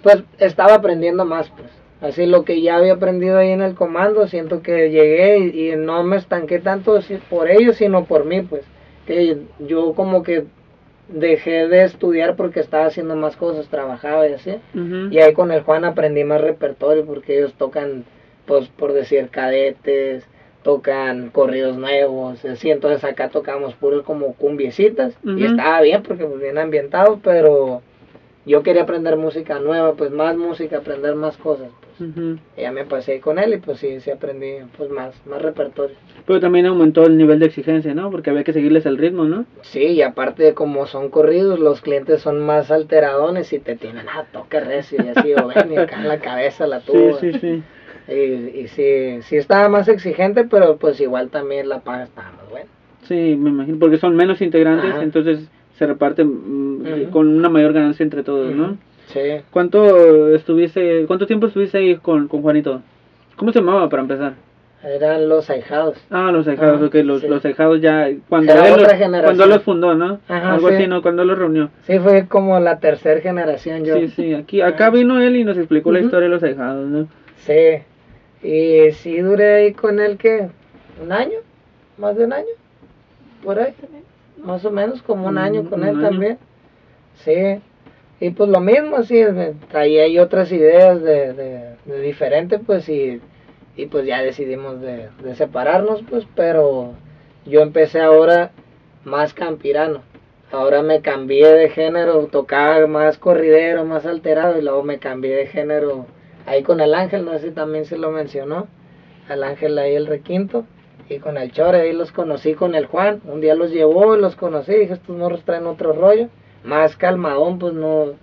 pues estaba aprendiendo más, pues. Así lo que ya había aprendido ahí en el comando, siento que llegué y, y no me estanqué tanto por ellos, sino por mí, pues. Que yo como que dejé de estudiar porque estaba haciendo más cosas, trabajaba y así. Y ahí con el Juan aprendí más repertorio porque ellos tocan, pues por decir, cadetes, tocan corridos nuevos, así, entonces acá tocamos puros como cumbiecitas. Y estaba bien porque pues bien ambientado, pero yo quería aprender música nueva, pues más música, aprender más cosas, pues. Y ya me pasé con él y pues sí, sí aprendí pues más, más repertorio. Pero también aumentó el nivel de exigencia, ¿no? Porque había que seguirles el ritmo, ¿no? Sí, y aparte de como son corridos, los clientes son más alteradones y te tienen, ah, toque recio y así, o ven y acá en la cabeza la Sí, tuba. sí, sí. Y, y sí, sí estaba más exigente, pero pues igual también la paga estaba más buena. Sí, me imagino, porque son menos integrantes, Ajá. entonces se reparten mm, con una mayor ganancia entre todos, ¿no? Sí. ¿Cuánto estuviste, cuánto tiempo estuviste ahí con, con Juanito? ¿Cómo se llamaba para empezar? Eran los ahijados. Ah, los ahijados, Ah, ok, los, sí. los ahijados ya, cuando Era él, otra los, generación. cuando los fundó, ¿no? Ajá, Algo sí. así, ¿no? Cuando los reunió. Sí, fue como la tercera generación yo. Sí, sí, aquí, acá vino él y nos explicó la historia de los ahijados, ¿no? Sí. Y sí duré ahí con él que un año, más de un año, por ahí, más o menos como un año con un él año. también. Sí. Y pues lo mismo, sí, me traía ahí otras ideas de, de, de diferente, pues y, y pues ya decidimos de, de separarnos, pues, pero yo empecé ahora más campirano. Ahora me cambié de género, tocaba más corridero, más alterado y luego me cambié de género ahí con el ángel, no sé si también se lo mencionó, al ángel ahí el requinto y con el chore ahí los conocí con el Juan, un día los llevó y los conocí, dije estos morros traen otro rollo, más calmadón, pues no,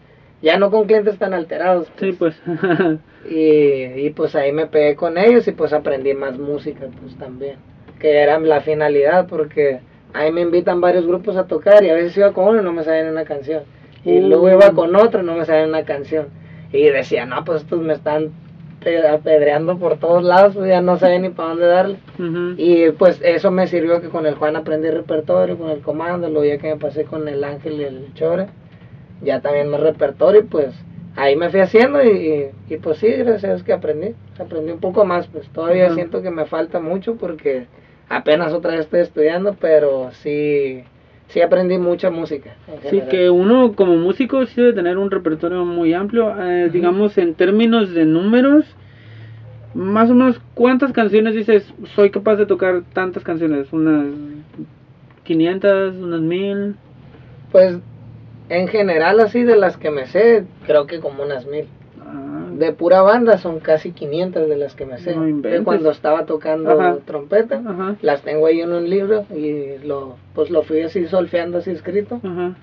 ya no con clientes tan alterados. Sí, pues. Y, y pues ahí me pegué con ellos y pues aprendí más música pues también, que era la finalidad porque ahí me invitan varios grupos a tocar y a veces iba con uno y no me sabían una canción. Y Uh. luego iba con otro y no me sabían una canción. Y decía, no, pues estos me están apedreando por todos lados, pues ya no sabía ni para dónde darle. Y pues eso me sirvió que con el Juan aprendí repertorio, con el comando, luego ya que me pasé con el Ángel y el Chore, ya también más repertorio, y pues ahí me fui haciendo y, y, y, pues sí, gracias a Dios que aprendí, aprendí un poco más, pues todavía siento que me falta mucho porque apenas otra vez estoy estudiando, pero sí, sí aprendí mucha música. Sí, que uno como músico sí debe tener un repertorio muy amplio, uh digamos en términos de números. Más o menos, ¿cuántas canciones dices, soy capaz de tocar tantas canciones? ¿Unas 500, unas 1000? Pues en general así de las que me sé, creo que como unas 1000. De pura banda son casi 500 de las que me sé. No de cuando estaba tocando Ajá. trompeta. Ajá, Las tengo ahí en un libro y lo pues lo fui así solfeando así escrito. ajá.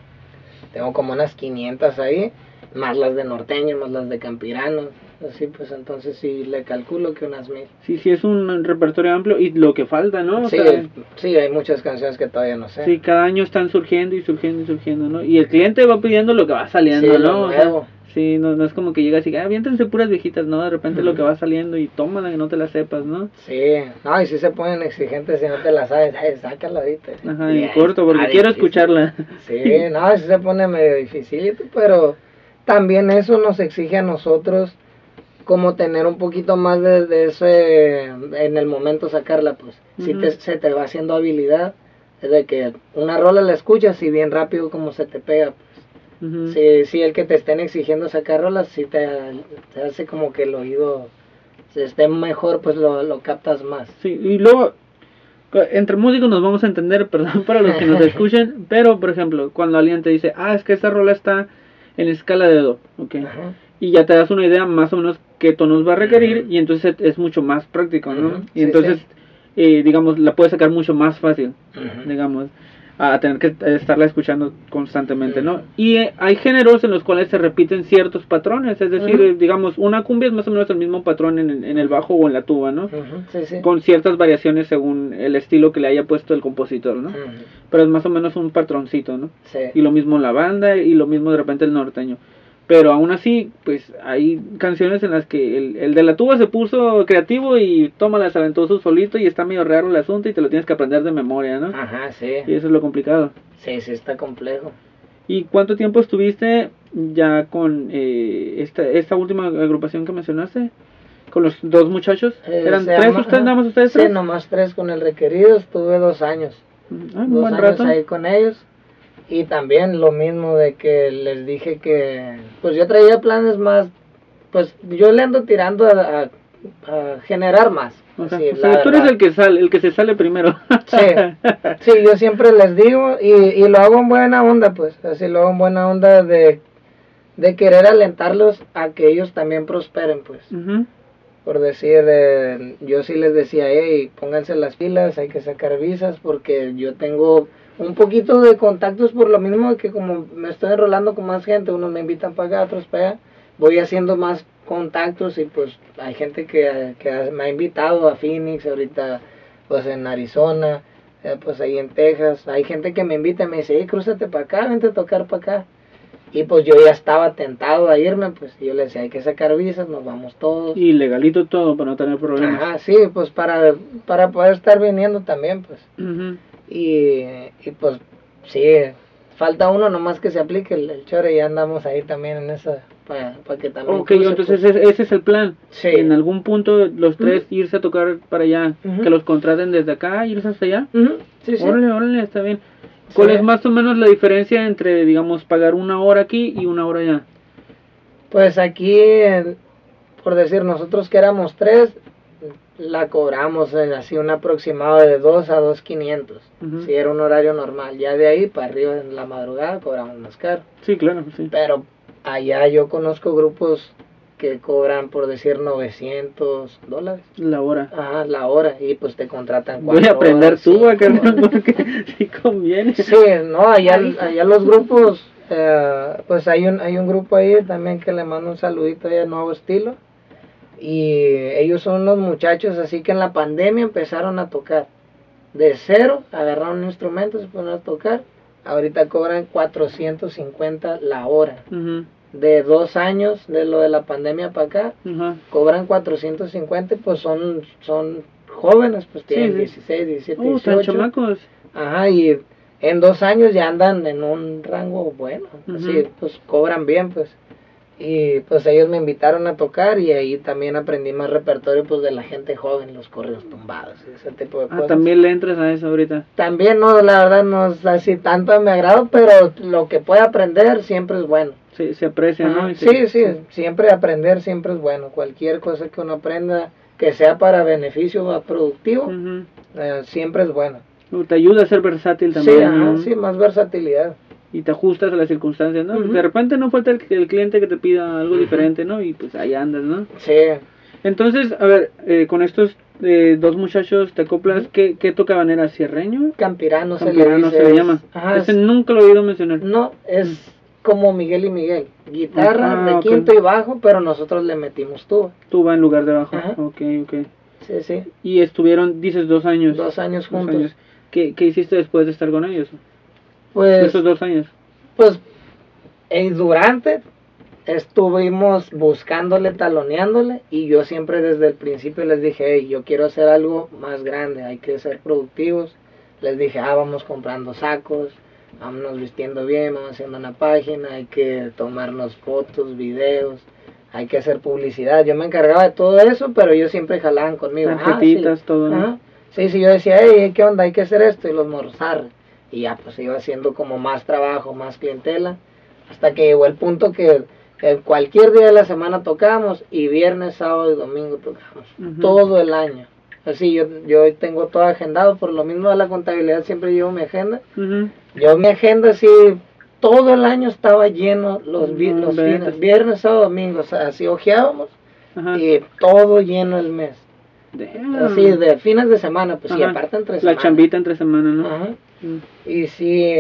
Tengo como unas 500 ahí, más las de norteño, más las de campirano. Así pues entonces sí le calculo que unas mil. Sí, sí, es un repertorio amplio y lo que falta, ¿no? O Sí, sea, sí, hay muchas canciones que todavía no sé. sí, cada año están surgiendo y surgiendo y surgiendo, ¿no? Y el cliente va pidiendo lo que va saliendo, Sí, lo ¿no? O sea, nuevo. Sí, no, no es como que llegas y, ah, aviéntense puras viejitas, ¿no? De repente lo que va saliendo y tómala que no te la sepas, ¿no? Sí, no, y si se ponen exigentes si no te la sabes, ay, sácala ahorita. Ajá, Y en corto, porque quiero difícil. escucharla. Sí, no, sí se pone medio difícil, pero también eso nos exige a nosotros como tener un poquito más de, de ese, en el momento sacarla, pues, si te, se te va haciendo habilidad, es de que una rola la escuchas y bien rápido como se te pega, pues. Ujú. Si, si el que te estén exigiendo sacar rolas, si te, te hace como que el oído se esté mejor, pues lo, lo captas más. Sí, y luego, entre músicos nos vamos a entender, perdón para los que nos escuchen, pero por ejemplo, cuando alguien te dice, ah, es que esta rola está en escala de do, ok, Ajá. y ya te das una idea más o menos qué tonos va a requerir, y entonces es mucho más práctico, ¿no? Y sí, entonces, sí. eh, digamos, la puedes sacar mucho más fácil, digamos, a tener que estarla escuchando constantemente, ¿no? Y eh, hay géneros en los cuales se repiten ciertos patrones, es decir, eh, digamos, una cumbia es más o menos el mismo patrón en el, en el bajo o en la tuba, ¿no? Sí, sí. con ciertas variaciones según el estilo que le haya puesto el compositor, ¿no? Pero es más o menos un patroncito, ¿no? Sí. Y lo mismo la banda y lo mismo de repente el norteño. Pero aún así, pues hay canciones en las que el, el de la tuba se puso creativo y toma las aventó su solito y está medio raro el asunto y te lo tienes que aprender de memoria, ¿no? Ajá, sí. Y eso es lo complicado. Sí, sí, está complejo. ¿Y cuánto tiempo estuviste ya con eh, esta, esta última agrupación que mencionaste? Con los dos muchachos. Eh, ¿Eran tres ustedes, nada más ustedes Sí, tres? nomás tres con el requerido. Estuve dos años. Ah, dos buen años rato. ahí con ellos. Y también lo mismo de que les dije que, pues yo traía planes más, pues yo le ando tirando a, a- a generar más. Así, o sea, tú eres el que sale, el que se sale primero. Sí, sí, yo siempre les digo y, y lo hago en buena onda, pues, así lo hago en buena onda de, de querer alentarlos a que ellos también prosperen, pues. Ujú. Por decir, eh, yo sí les decía, hey, pónganse las pilas, hay que sacar visas, porque yo tengo un poquito de contactos por lo mismo que como me estoy enrolando con más gente, unos me invitan para acá, otros para allá, voy haciendo más contactos y pues hay gente que, que me ha invitado a Phoenix, ahorita pues en Arizona, eh, pues ahí en Texas, hay gente que me invita y me dice, hey, crúzate para acá, vente a tocar para acá. Y pues yo ya estaba tentado a irme, pues yo le decía, hay que sacar visas, nos vamos todos. Y legalito todo para no tener problemas. Ajá, sí, pues para, para poder estar viniendo también, pues. Ujú. Y, y pues sí, falta uno nomás que se aplique el, el chore y ya andamos ahí también en esa, para, que también... Ok, cruce, entonces pues. ese, ese es el plan. Sí. En algún punto los tres irse a tocar para allá, que los contraten desde acá, irse hasta allá. Sí, sí. Órale, órale, está bien. ¿Cuál Sí. es más o menos la diferencia entre, digamos, pagar una hora aquí y una hora allá? Pues aquí, por decir, nosotros que éramos tres, la cobramos en así un aproximado de 2 a 2.500. Ujú. Si era un horario normal. Ya de ahí para arriba en la madrugada cobramos más caro. Sí, claro, sí. Pero allá yo conozco grupos que cobran, por decir, 900 dólares. La hora. Ajá, la hora. Y pues te contratan Voy a cuatro aprender horas, carnal, horas. porque sí conviene. Sí, no, allá, allá los grupos, eh, pues hay un, hay un grupo ahí también que le mando un saludito ahí a Nuevo Estilo. Y ellos son unos muchachos así que en la pandemia empezaron a tocar. de cero, agarraron un instrumento, se ponen a tocar, ahorita cobran 450 la hora. De dos años, de lo de la pandemia para acá, Ajá. cobran 450, pues son, son jóvenes, pues tienen sí. 16, 17, Uh, están 18. chamacos. Ajá, y en dos años ya andan en un rango bueno, así, pues cobran bien, pues. Y pues ellos me invitaron a tocar y ahí también aprendí más repertorio pues de la gente joven, los correos tumbados, ese tipo de Ah, cosas. también le entras a eso ahorita. También no, la verdad no es así tanto de mi agrado, pero lo que pueda aprender siempre es bueno. Sí, se aprecia, ¿no? Ajá, se- Sí, sí, siempre aprender siempre es bueno. Cualquier cosa que uno aprenda que sea para beneficio o productivo, Ujú. eh, siempre es bueno. Uh, Te ayuda a ser versátil Sí, también. ajá, ¿no? sí, más versatilidad. Y te ajustas a las circunstancias, ¿no? De repente no falta el, el cliente que te pida algo diferente, ¿no? Y pues ahí andas, ¿no? Sí, Entonces, a ver, eh, con estos eh, dos muchachos te acoplas, ¿qué, qué tocaban? ¿Era cierreño? Campirano se le Campirano se le llama. Ajá, Ese es- nunca lo he oído mencionar. no, es como Miguel y Miguel. Guitarra Ah, de quinto y bajo, pero nosotros le metimos tuba. Tuba en lugar de bajo. Ajá. Ok, ok. Sí, sí. Y estuvieron, dices, dos años. Dos años Dos juntos. años. ¿Qué, ¿Qué hiciste después de estar con ellos? Pues, Esos dos años. pues, eh, durante estuvimos buscándole, taloneándole, y yo siempre desde el principio les dije, hey, yo quiero hacer algo más grande, hay que ser productivos. Les dije, ah, vamos comprando sacos, vámonos vistiendo bien, vamos haciendo una página, hay que tomarnos fotos, videos, hay que hacer publicidad. Yo me encargaba de todo eso, pero ellos siempre jalaban conmigo. Ah, sí. Tarjetitas, todo, ¿no? Sí, sí, yo decía, hey, ¿qué onda? Hay que hacer esto, y los morros, arre. Y ya, pues iba haciendo como más trabajo, más clientela, hasta que llegó el punto que eh, cualquier día de la semana tocábamos, y viernes, sábado y domingo tocábamos, Ujú. todo el año. Así, yo, yo tengo todo agendado, por lo mismo de la contabilidad siempre llevo mi agenda. Yo mi agenda así, todo el año estaba lleno, los, vi- No los fines, viernes, sábado, domingo, o sea, así ojeábamos, y todo lleno el mes. Damn. Así, de fines de semana, pues sí, aparte entre La semana. chambita entre semana, ¿no? Ajá. Y sí,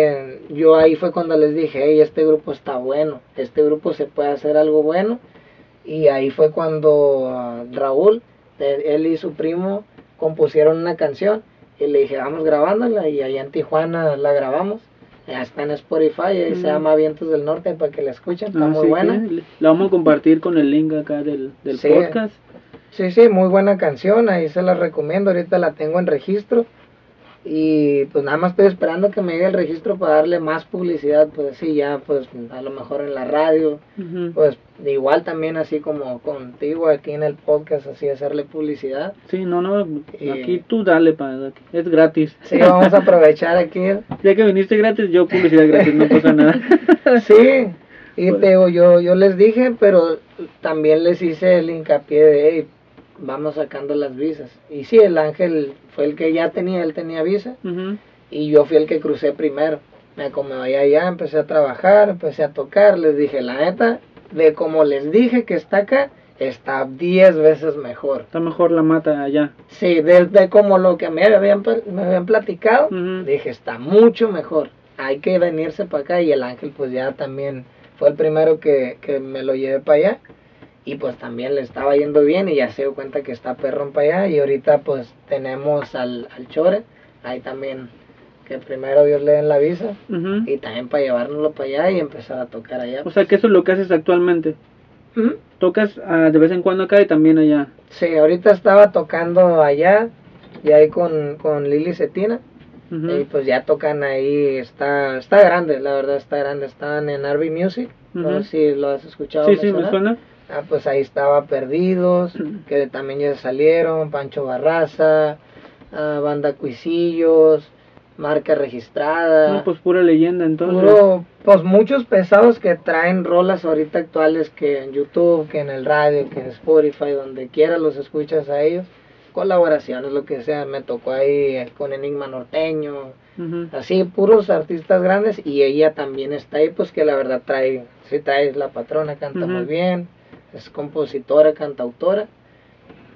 yo ahí fue cuando les dije, hey, este grupo está bueno, este grupo se puede hacer algo bueno. Y ahí fue cuando ah, Raúl, él y su primo compusieron una canción. Y le dije, vamos grabándola. Y allá en Tijuana la grabamos. Ya está en Spotify, ahí se Mm. llama Vientos del Norte para que la escuchen, está Ah, muy sí, buena. sí. La vamos a compartir con el link acá del, del Sí. podcast. Sí, sí, muy buena canción, ahí se la recomiendo, ahorita la tengo en registro. Y pues nada más estoy esperando que me llegue el registro para darle más publicidad, pues sí, ya pues a lo mejor en la radio, Ujú. pues igual también así como contigo aquí en el podcast, así hacerle publicidad. Sí, no, no, Y- aquí tú dale, pa, aquí es gratis. Sí, vamos a aprovechar aquí. Ya que viniste gratis, yo publicidad gratis, no pasa nada. Sí, y te digo, yo, yo les dije, pero también les hice el hincapié de, hey, vamos sacando las visas. Y sí, el ángel fue el que ya tenía, él tenía visa. Y yo fui el que crucé primero. Me acomodé allá, empecé a trabajar, empecé a tocar. Les dije, la neta, de como les dije que está acá, está 10 veces mejor. Está mejor la mata allá. Sí, desde como lo que me habían, me habían platicado, Ujú. dije, está mucho mejor. Hay que venirse para acá. Y el ángel, pues ya también fue el primero que, que me lo llevé para allá. Y pues también le estaba yendo bien y ya se dio cuenta que está perrón para allá. Y ahorita pues tenemos al, al Chore, ahí también, que primero Dios le den la visa. Y también para llevárnoslo para allá y empezar a tocar allá. O sea, que eso es lo que haces actualmente. Tocas ah, de vez en cuando acá y también allá. Sí, ahorita estaba tocando allá, y ahí con, con Lili Cetina. Y pues ya tocan ahí, está, está grande, la verdad está grande. Están en Arby Music, no sé si lo has escuchado. Sí, sí, me suena. Ah, pues ahí estaba Perdidos, que también ya salieron, Pancho Barraza, ah, Banda Cuisillos, Marca Registrada. No, pues pura leyenda entonces. Puro, pues muchos pesados que traen rolas ahorita actuales que en YouTube, que en el radio, que en Spotify, donde quiera los escuchas a ellos. Colaboraciones, lo que sea, me tocó ahí con Enigma Norteño, así puros artistas grandes y ella también está ahí, pues que la verdad trae, sí trae la patrona, canta muy bien, es compositora, cantautora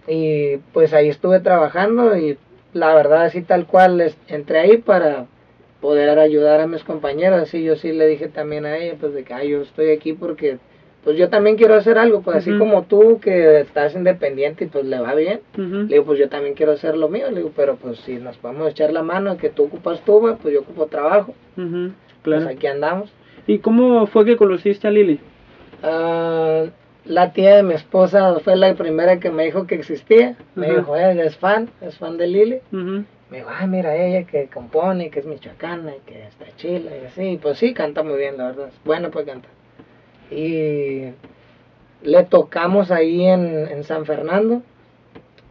y pues ahí estuve trabajando y la verdad así tal cual entré ahí para poder ayudar a mis compañeros, así yo sí le dije también a ella pues de que "Ay, yo estoy aquí porque pues yo también quiero hacer algo, pues así como tú que estás independiente y pues le va bien. Le digo, pues yo también quiero hacer lo mío, le digo, pero pues si nos podemos echar la mano, que tú ocupas tuba, pues yo ocupo trabajo, pues Claro. aquí andamos. ¿Y cómo fue que conociste a Lili? Ah, la tía de mi esposa fue la primera que me dijo que existía. Me dijo, ella es fan, es fan de Lili. Me dijo, ay, mira ella que compone, que es michoacana y que está chila y así. Pues sí, canta muy bien, la verdad. Bueno, pues canta. Y le tocamos ahí en, en San Fernando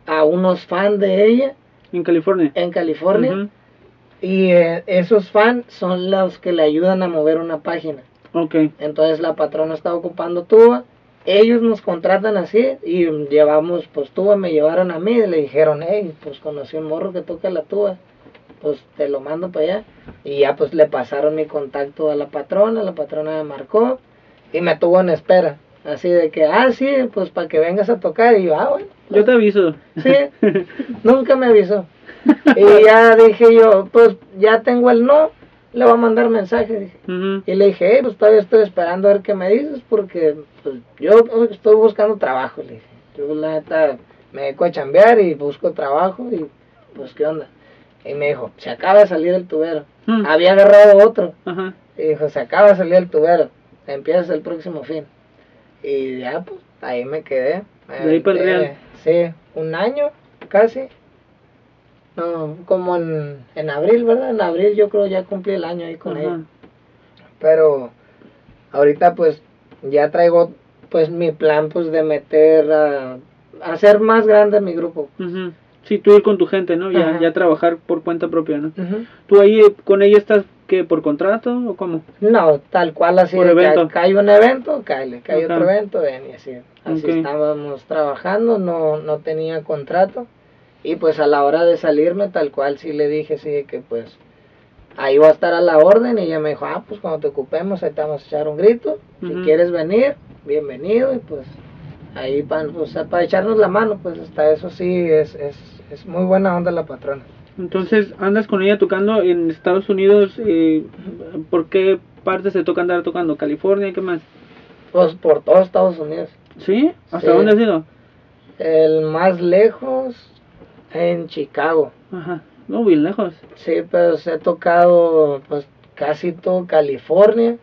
a unos fans de ella En California. en California. Y eh, esos fans son los que le ayudan a mover una página. Ok. Entonces la patrona estaba ocupando tuba. Ellos nos contratan así y llevamos pues tuba, me llevaron a mí y le dijeron, hey, pues conocí un morro que toca la tuba, pues te lo mando para allá. Y ya pues le pasaron mi contacto a la patrona, la patrona me marcó y me tuvo en espera. Así de que, ah, sí, pues para que vengas a tocar. Y yo, ah, bueno. Yo te aviso. Sí, nunca me avisó. Y ya dije yo, pues ya tengo el no, le voy a mandar mensaje. Dije. Y le dije, hey, pues todavía estoy esperando a ver qué me dices porque pues, yo estoy buscando trabajo. Le dije, yo la neta me dedico a chambear y busco trabajo y pues qué onda. Y me dijo, se acaba de salir el tubero. Había agarrado otro. Y dijo, se acaba de salir el tubero. Empiezas el próximo fin. Y ya, pues, ahí me quedé. Me De ahí para el aventé, Real. Sí, un año casi. No, como en, en abril, ¿verdad? En abril yo creo ya cumplí el año ahí con Ajá. ella. Pero ahorita pues ya traigo pues mi plan pues de meter a hacer más grande mi grupo. Sí, tú ir con tu gente, ¿no? Ya, Ajá. ya trabajar por cuenta propia, ¿no? Ujú. ¿Tú ahí eh, con ella estás que por contrato o cómo? No, tal cual así, Por evento. cae un evento, cae, cae otro evento, ven y así. Así estábamos trabajando, no, no tenía contrato. Y pues a la hora de salirme, tal cual sí le dije, sí, que pues ahí va a estar a la orden. Y ella me dijo, ah, pues cuando te ocupemos, ahí te vamos a echar un grito. Si quieres venir, bienvenido. Y pues ahí para, para echarnos la mano, pues hasta eso sí, es, es, es muy buena onda la patrona. Entonces, andas con ella tocando en Estados Unidos. Eh, ¿Por qué partes te toca andar tocando? ¿California? ¿Qué más? Pues por todo Estados Unidos. ¿Sí? ¿Hasta Sí. dónde has ido? El más lejos en Chicago. Ajá. No, bien lejos. Sí, pero he tocado pues casi todo California.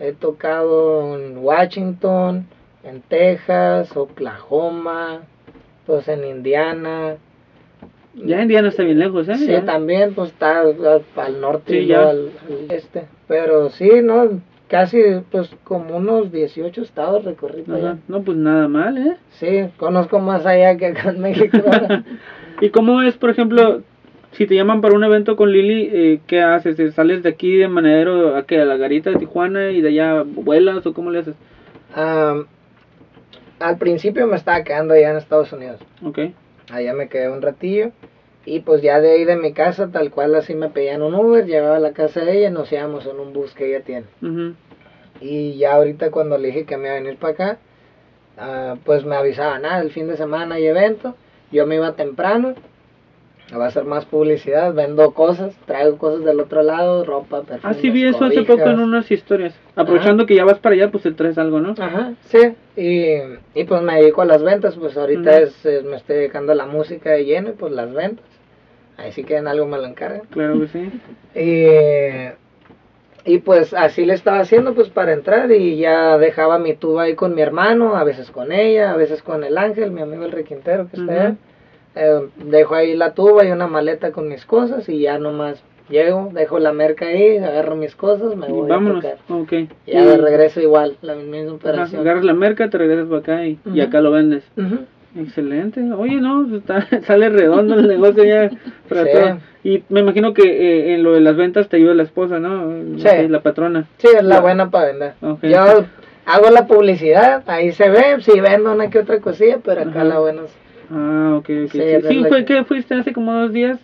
He tocado en Washington, en Texas, Oklahoma, pues en Indiana. Ya Indiana está bien lejos, ¿eh? Sí, Ya. también pues está al, al norte Sí, y ya. al, al este. Pero sí, no, casi pues como unos 18 estados recorrí para allá. No, pues nada mal, ¿eh? Sí, conozco más allá que acá en México. ¿Y cómo es, por ejemplo, si te llaman para un evento con Lili, eh, qué haces? ¿Te ¿Sales de aquí de Manadero a, qué, a la garita de Tijuana y de allá vuelas o cómo le haces? Al principio me estaba quedando allá en Estados Unidos. Ok. Allá me quedé un ratillo. Y pues ya de ahí de mi casa, tal cual así me pedían un Uber, llegaba a la casa de ella y nos íbamos en un bus que ella tiene. Ujú. Y ya ahorita cuando le dije que me iba a venir para acá, ah, pues me avisaban, nada, el fin de semana hay evento. Yo me iba temprano, va a ser más publicidad, vendo cosas, traigo cosas del otro lado, ropa, perfumes, Ah, sí vi eso hace poco en unas historias. Aprovechando que ya vas para allá, pues te traes algo, ¿no? Ajá, sí, y, y pues me dedico a las ventas, pues ahorita es- me estoy dedicando a la música de lleno y pues las ventas. Ahí sí que en algo me lo encargan. Claro que sí. Y, y pues así le estaba haciendo pues para entrar y ya dejaba mi tuba ahí con mi hermano, a veces con ella, a veces con el ángel, mi amigo el requintero que está Ujú. allá. Eh, dejo ahí la tuba y una maleta con mis cosas y ya nomás llego, dejo la merca ahí, agarro mis cosas, me Y voy vámonos. a tocar. Ok. Y ya de regreso igual, la misma operación. agarras la merca, te regresas para acá y, y Ujú. acá lo vendes. Ujú. Excelente. Oye, no, está- sale redondo el negocio ya para Sí. todo. Y me imagino que eh, en lo de las ventas te ayuda la esposa, ¿no? Sí. La patrona. Sí, es la buena para vender. Yo hago la publicidad, ahí se ve, si vendo una que otra cosilla, pero acá Ajá. la buena es... Ah, ok, ok. Sí, fue que- fuiste hace como dos días.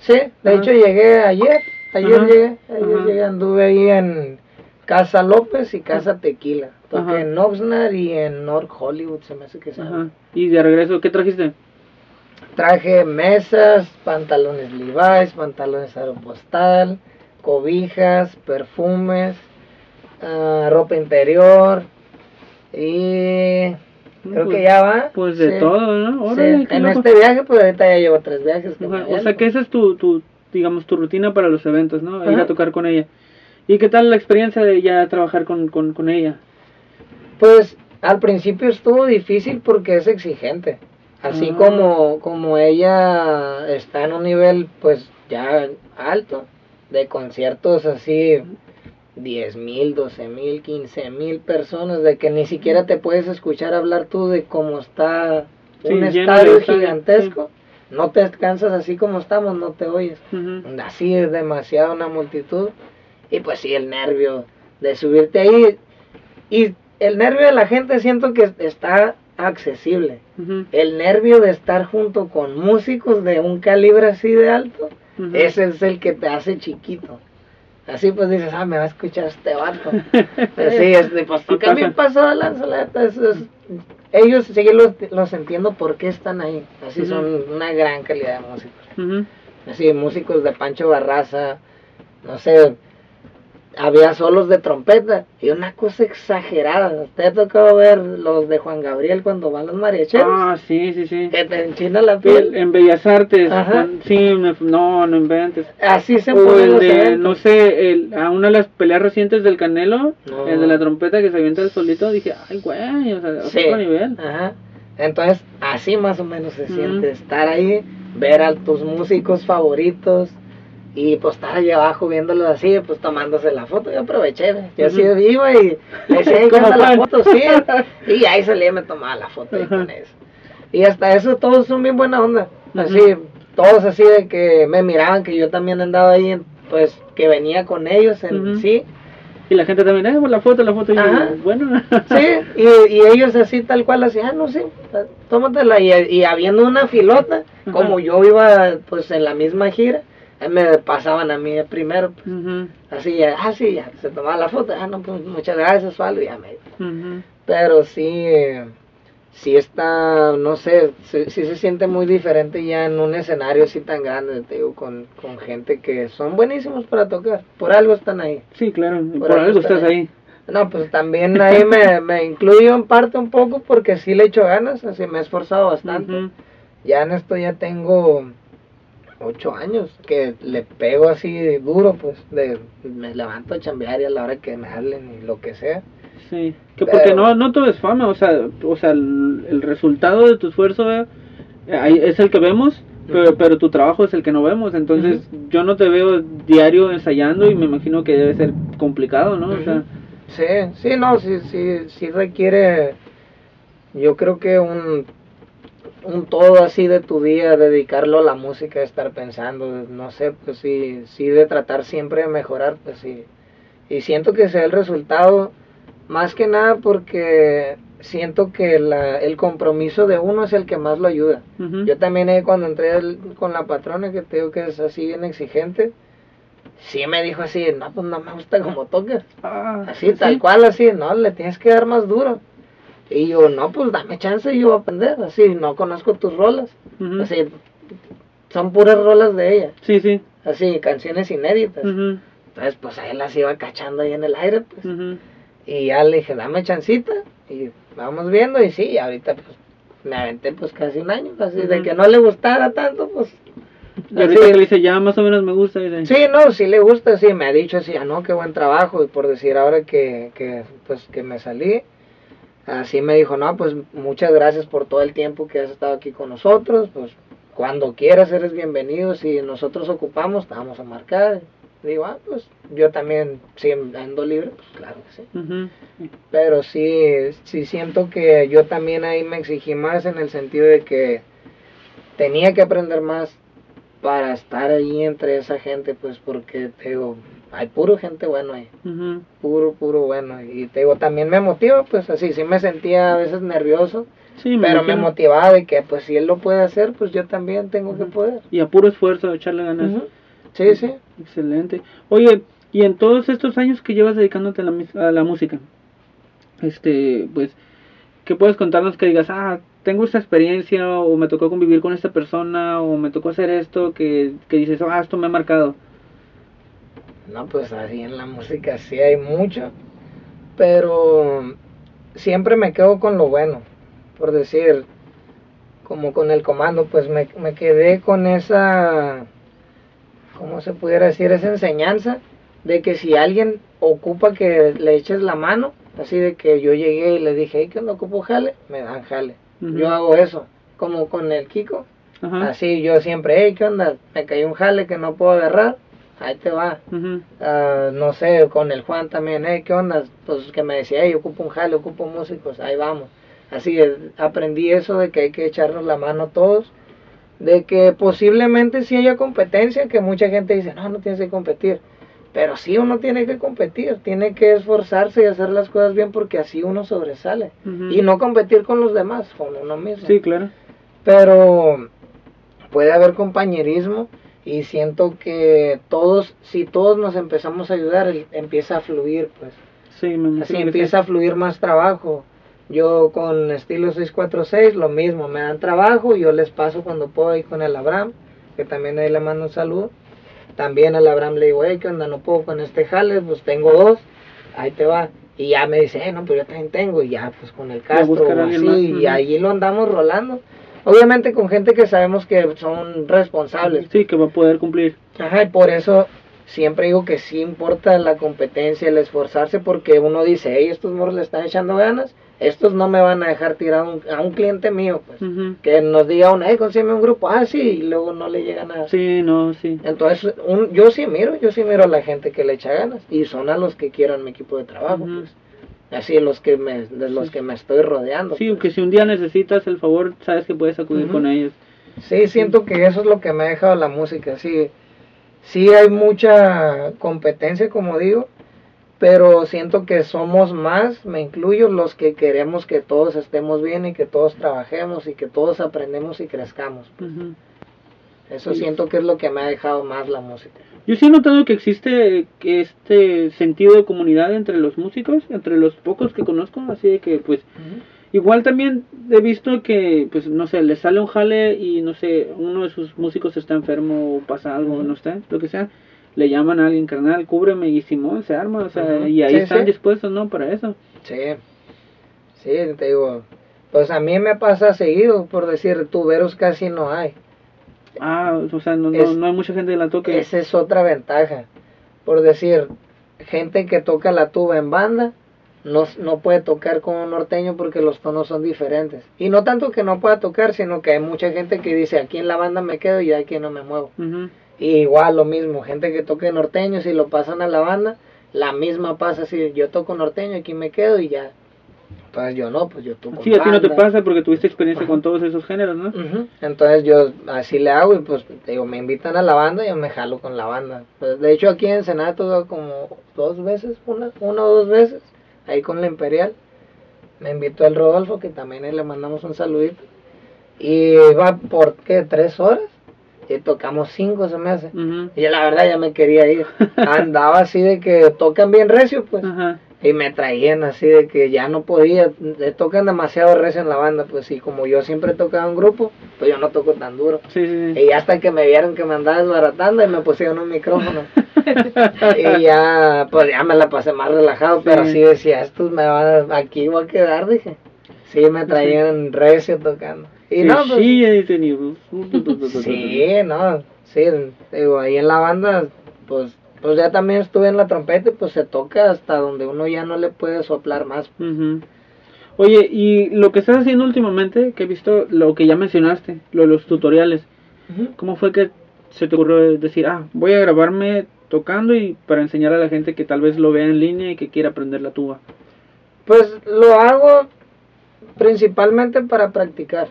Sí, de Ajá. hecho llegué ayer, ayer Ajá, llegué, ayer llegué, anduve ahí en Casa López y Casa Tequila. Toqué Ajá. en Oxnard y en North Hollywood, se me hace que se llama. Ajá. Y de regreso, ¿qué trajiste? Traje mesas, pantalones Levi's, pantalones Aeropostal, cobijas, perfumes, ah, ropa interior, Y creo Pues- que ya va. Pues de sí. todo, ¿no? Órale, En loco. este viaje, pues ahorita ya llevo tres viajes. que O sea que esa es tu, tu, digamos, tu rutina para los eventos, ¿no? Ir Ajá. a tocar con ella. ¿Y qué tal la experiencia de ya trabajar con, con, con ella? Pues al principio estuvo difícil porque es exigente. Así Ah. como, como ella está en un nivel pues ya alto, de conciertos así 10 mil, 12 mil, 15 mil personas, de que ni siquiera te puedes escuchar hablar tú de cómo está Sí, un estadio gigantesco. No te cansas así como estamos, no te oyes. Así es demasiado una multitud. Y pues sí, el nervio de subirte ahí. Y el nervio de la gente siento que está accesible. El nervio de estar junto con músicos de un calibre así de alto, ese es el que te hace chiquito. Así pues dices, ah, me va a escuchar este vato. Así es, de, pues Sí porque a mí pasa. pasó de lanza, la neta, eso es- ellos sí los, los entiendo por qué están ahí. Así son una gran calidad de músicos así músicos de Pancho Barraza, no sé, había solos de trompeta y una cosa exagerada. ¿Te ha tocado ver los de Juan Gabriel cuando van los mariacheros? Ah, sí, sí, sí. Que te enchina la El- piel. en Bellas Artes, Ajá. con- sí, no, no inventes. Así se O ponen el de, eventos. no sé, el, a una de las peleas recientes del Canelo, No. el de la trompeta que se avienta el solito, dije, ay, güey, o sea, a Sí. otro nivel. Ajá. Entonces, así más o menos se siente estar ahí, ver a tus músicos favoritos y pues estar ahí abajo viéndolos así, pues tomándose la foto. Yo aproveché, ¿ve? yo así Ujú. iba y le decía, "Ey, ¿qué ¿Cómo onda la foto? Sí. Y ahí salía y me tomaba la foto ahí con eso. Y hasta eso todos son bien buena onda. Así, Ujú. todos así de que me miraban que yo también andaba ahí, pues que venía con ellos en Ujú. sí. Y la gente también, eh, pues, la foto, la foto, y yo, bueno. Sí, y, y ellos así tal cual así, ah, no sé, tómatela. Y, y habiendo una filota, Ajá. como yo iba pues en la misma gira, me pasaban a mí primero, pues, Ujú, así, ya, ah, sí, ya, se tomaba la foto, ah, no, pues muchas gracias, y ya me... ujú. Pero sí, eh, sí está, no sé, sí, sí se siente muy diferente ya en un escenario así tan grande, te digo, con, con gente que son buenísimos para tocar, por algo están ahí. Sí, claro, por, algo algo estás ahí. No, pues también ahí me, me incluyo en parte un poco porque sí le echo ganas, así me he esforzado bastante. Ya en esto ya tengo ocho años que le pego así duro, pues, de me levanto a chambear y a la hora que me hablen y lo que sea. Sí, que porque no, no todo es fama, o sea, o sea, el, el resultado de tu esfuerzo eh, es el que vemos, pero, pero tu trabajo es el que no vemos, entonces yo no te veo diario ensayando y me imagino que debe ser complicado, ¿no? O sea, Sí, sí, no, sí, sí, sí requiere, yo creo que un, un todo así de tu día, dedicarlo a la música, estar pensando, no sé, pues sí, sí de tratar siempre de mejorar, pues sí. Y siento que sea el resultado, más que nada porque siento que la, el compromiso de uno es el que más lo ayuda. Yo también eh, cuando entré con la patrona, que te digo que es así bien exigente, sí me dijo así, no, pues no me gusta como tocas. Ah, Así, tal cual, así, no, le tienes que dar más duro. Y yo, no, pues dame chance y yo voy a aprender, así, no conozco tus rolas. Ujú. Así, son puras rolas de ella, Sí, sí. así, canciones inéditas. ujú, Entonces, pues ahí las iba cachando ahí en el aire, pues. ujú. Y ya le dije, dame chancita, y vamos viendo, y sí, ahorita, pues, me aventé, pues, casi un año, así, de que no le gustara tanto, pues. Y ahorita así. que le dice, ya más o menos me gusta, dice, Sí, no, sí le gusta, sí, me ha dicho así, ah, no, qué buen trabajo, y por decir ahora que, que, pues, que me salí, así me dijo, no, pues, muchas gracias por todo el tiempo que has estado aquí con nosotros, pues, cuando quieras eres bienvenido, si nosotros ocupamos, te vamos a marcar, digo, ah, pues, yo también, si ando libre, pues, claro que sí, pero sí, sí siento que yo también ahí me exigí más en el sentido de que tenía que aprender más para estar ahí entre esa gente, pues porque te digo, hay puro gente bueno ahí, puro, puro bueno. Y te digo, también me motiva, pues así, sí me sentía a veces nervioso, Sí, me pero me motivaba de que pues si él lo puede hacer, pues yo también tengo que poder. Y a puro esfuerzo, echarle ganas. Sí, sí. Excelente. Oye, y en todos estos años que llevas dedicándote a la, a la música, este, pues, ¿qué puedes contarnos que digas, ah, tengo esta experiencia, o me tocó convivir con esta persona, o me tocó hacer esto, que, que dices, ah, esto me ha marcado? No, pues así en la música sí hay mucho, pero siempre me quedo con lo bueno, por decir, como con el comando, pues me, me quedé con esa, ¿cómo se pudiera decir? Esa enseñanza de que si alguien ocupa que le eches la mano, así de que yo llegué y le dije, hey, ¿qué onda ocupo jale? Me dan jale. Yo hago eso, como con el Kiko. Así yo siempre, hey, ¿qué onda? Me cayó un jale que no puedo agarrar, ahí te va. Ujú. Ah, no sé, con el Juan también, hey, ¿qué onda? Pues que me decía, hey, ocupo un jale, ocupo músicos, ahí vamos. Así es, aprendí eso de que hay que echarnos la mano todos, de que posiblemente sí haya competencia, que mucha gente dice, no, no tienes que competir. Pero sí uno tiene que competir, tiene que esforzarse y hacer las cosas bien porque así uno sobresale. Ujú. Y no competir con los demás, con uno mismo Sí, claro. pero puede haber compañerismo y siento que todos, si todos nos empezamos a ayudar, empieza a fluir, pues. Sí, me Así empieza a fluir más trabajo. Yo con estilo 646, lo mismo, me dan trabajo, yo les paso cuando puedo ahí con el Abraham, que también ahí le mando un saludo. También al Abraham le digo, hey, ¿qué onda? No puedo con este jale, pues tengo dos, ahí te va. Y ya me dice, eh, no, pues yo también tengo, y ya, pues con el Castro, o así, y ahí lo andamos rolando. Obviamente con gente que sabemos que son responsables. Sí, que va a poder cumplir. Ajá, y por eso siempre digo que sí importa la competencia, el esforzarse, porque uno dice, hey, estos morros le están echando ganas, estos no me van a dejar tirar a un, a un cliente mío, pues. Que nos diga uno, hey, consígueme un grupo, ah, sí, y luego no le llega nada. Sí, no, sí. Entonces, un, yo sí miro, yo sí miro a la gente que le echa ganas, y son a los que quieran mi equipo de trabajo, pues. Así los que me, de los Sí. que me estoy rodeando. Sí, pues. que si un día necesitas el favor, sabes que puedes acudir con ellos. Sí, siento que eso es lo que me ha dejado la música, sí. Sí hay mucha competencia, como digo, pero siento que somos más, me incluyo, los que queremos que todos estemos bien y que todos trabajemos y que todos aprendemos y crezcamos. Ujú. Eso Sí. siento que es lo que me ha dejado más la música. Yo sí he notado que existe que este sentido de comunidad entre los músicos, entre los pocos que conozco, así de que pues igual también he visto que pues no sé, le sale un jale y no sé, uno de sus músicos está enfermo o pasa algo, no sé, lo que sea, le llaman a alguien carnal, cúbreme y Simón se arma, o sea, y ahí Sí, están sí. dispuestos, ¿no? Para eso. Sí, sí, te digo, pues a mí me pasa seguido, por decir, tuberos casi no hay. Ah, o sea, no, no, Es- no hay mucha gente que la toque. Esa es otra ventaja. Por decir, gente que toca la tuba en banda no, no puede tocar con un norteño porque los tonos son diferentes. Y no tanto que no pueda tocar, sino que hay mucha gente que dice aquí en la banda me quedo y aquí no me muevo. Y igual lo mismo, gente que toque norteño, si lo pasan a la banda, la misma pasa si yo toco norteño, aquí me quedo y ya. Entonces yo no, pues yo toco Sí, a ti no te banda. pasa porque tuviste experiencia Ajá. con todos esos géneros, ¿no? Entonces yo así le hago y pues digo, me invitan a la banda y yo me jalo con la banda. Pues, de hecho aquí en Ensenada he tocado como dos veces, una, una o dos veces, ahí con la Imperial. Me invitó el Rodolfo, que también le mandamos un saludito. Y iba por, ¿qué? ¿Tres horas? Y tocamos cinco, se me hace. Y yo la verdad ya me quería ir. Andaba así de que tocan bien recio, pues. Ajá. Y me traían así de que ya no podía, tocan demasiado recio en la banda, pues y como yo siempre tocaba en grupo, pues yo no toco tan duro. Sí, sí, sí. Y hasta que me vieron que me andaba desbaratando y me pusieron un micrófono. y ya, pues ya me la pasé más relajado, pero Sí. decía, estos me van, a- aquí voy a quedar, dije. Sí, me traían recio tocando. Y no, pues, Sí, no, sí, digo, ahí en la banda, pues, pues ya también estuve en la trompeta y pues se toca hasta donde uno ya no le puede soplar más. Oye, y lo que estás haciendo últimamente, que he visto lo que ya mencionaste, lo de los tutoriales, ¿cómo fue que se te ocurrió decir, ah, voy a grabarme tocando y para enseñar a la gente que tal vez lo vea en línea y que quiera aprender la tuba? Pues lo hago principalmente para practicar.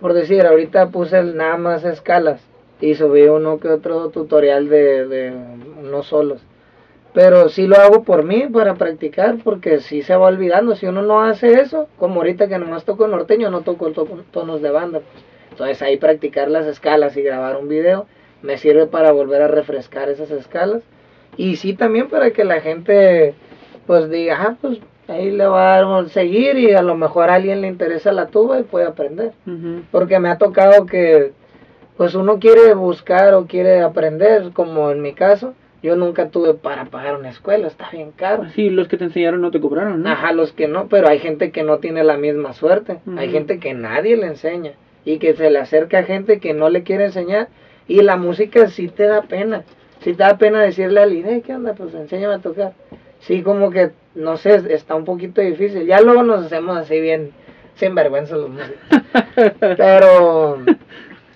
Por decir, ahorita puse el nada más escalas y subí uno que otro tutorial de, de unos solos. Pero sí lo hago por mí, para practicar, porque sí se va olvidando. Si uno no hace eso, como ahorita que nomás toco norteño, no toco to- tonos de banda. pues. Entonces ahí practicar las escalas y grabar un video me sirve para volver a refrescar esas escalas. Y sí también para que la gente pues diga, ah, pues ahí le va a seguir y a lo mejor a alguien le interesa la tuba y puede aprender. Ujú. Porque me ha tocado que pues uno quiere buscar o quiere aprender, como en mi caso, Yo nunca tuve para pagar una escuela, está bien caro. Sí, los que te enseñaron no te cobraron, ¿no? Ajá, los que no, pero hay gente que no tiene la misma suerte. Hay gente que nadie le enseña y que se le acerca a gente que no le quiere enseñar y la música sí te da pena. Sí te da pena decirle a alguien, "Hey, ¿qué onda? Pues enséñame a tocar. Sí, como que, no sé, está un poquito difícil. Ya luego nos hacemos así bien sin vergüenza los músicos. pero,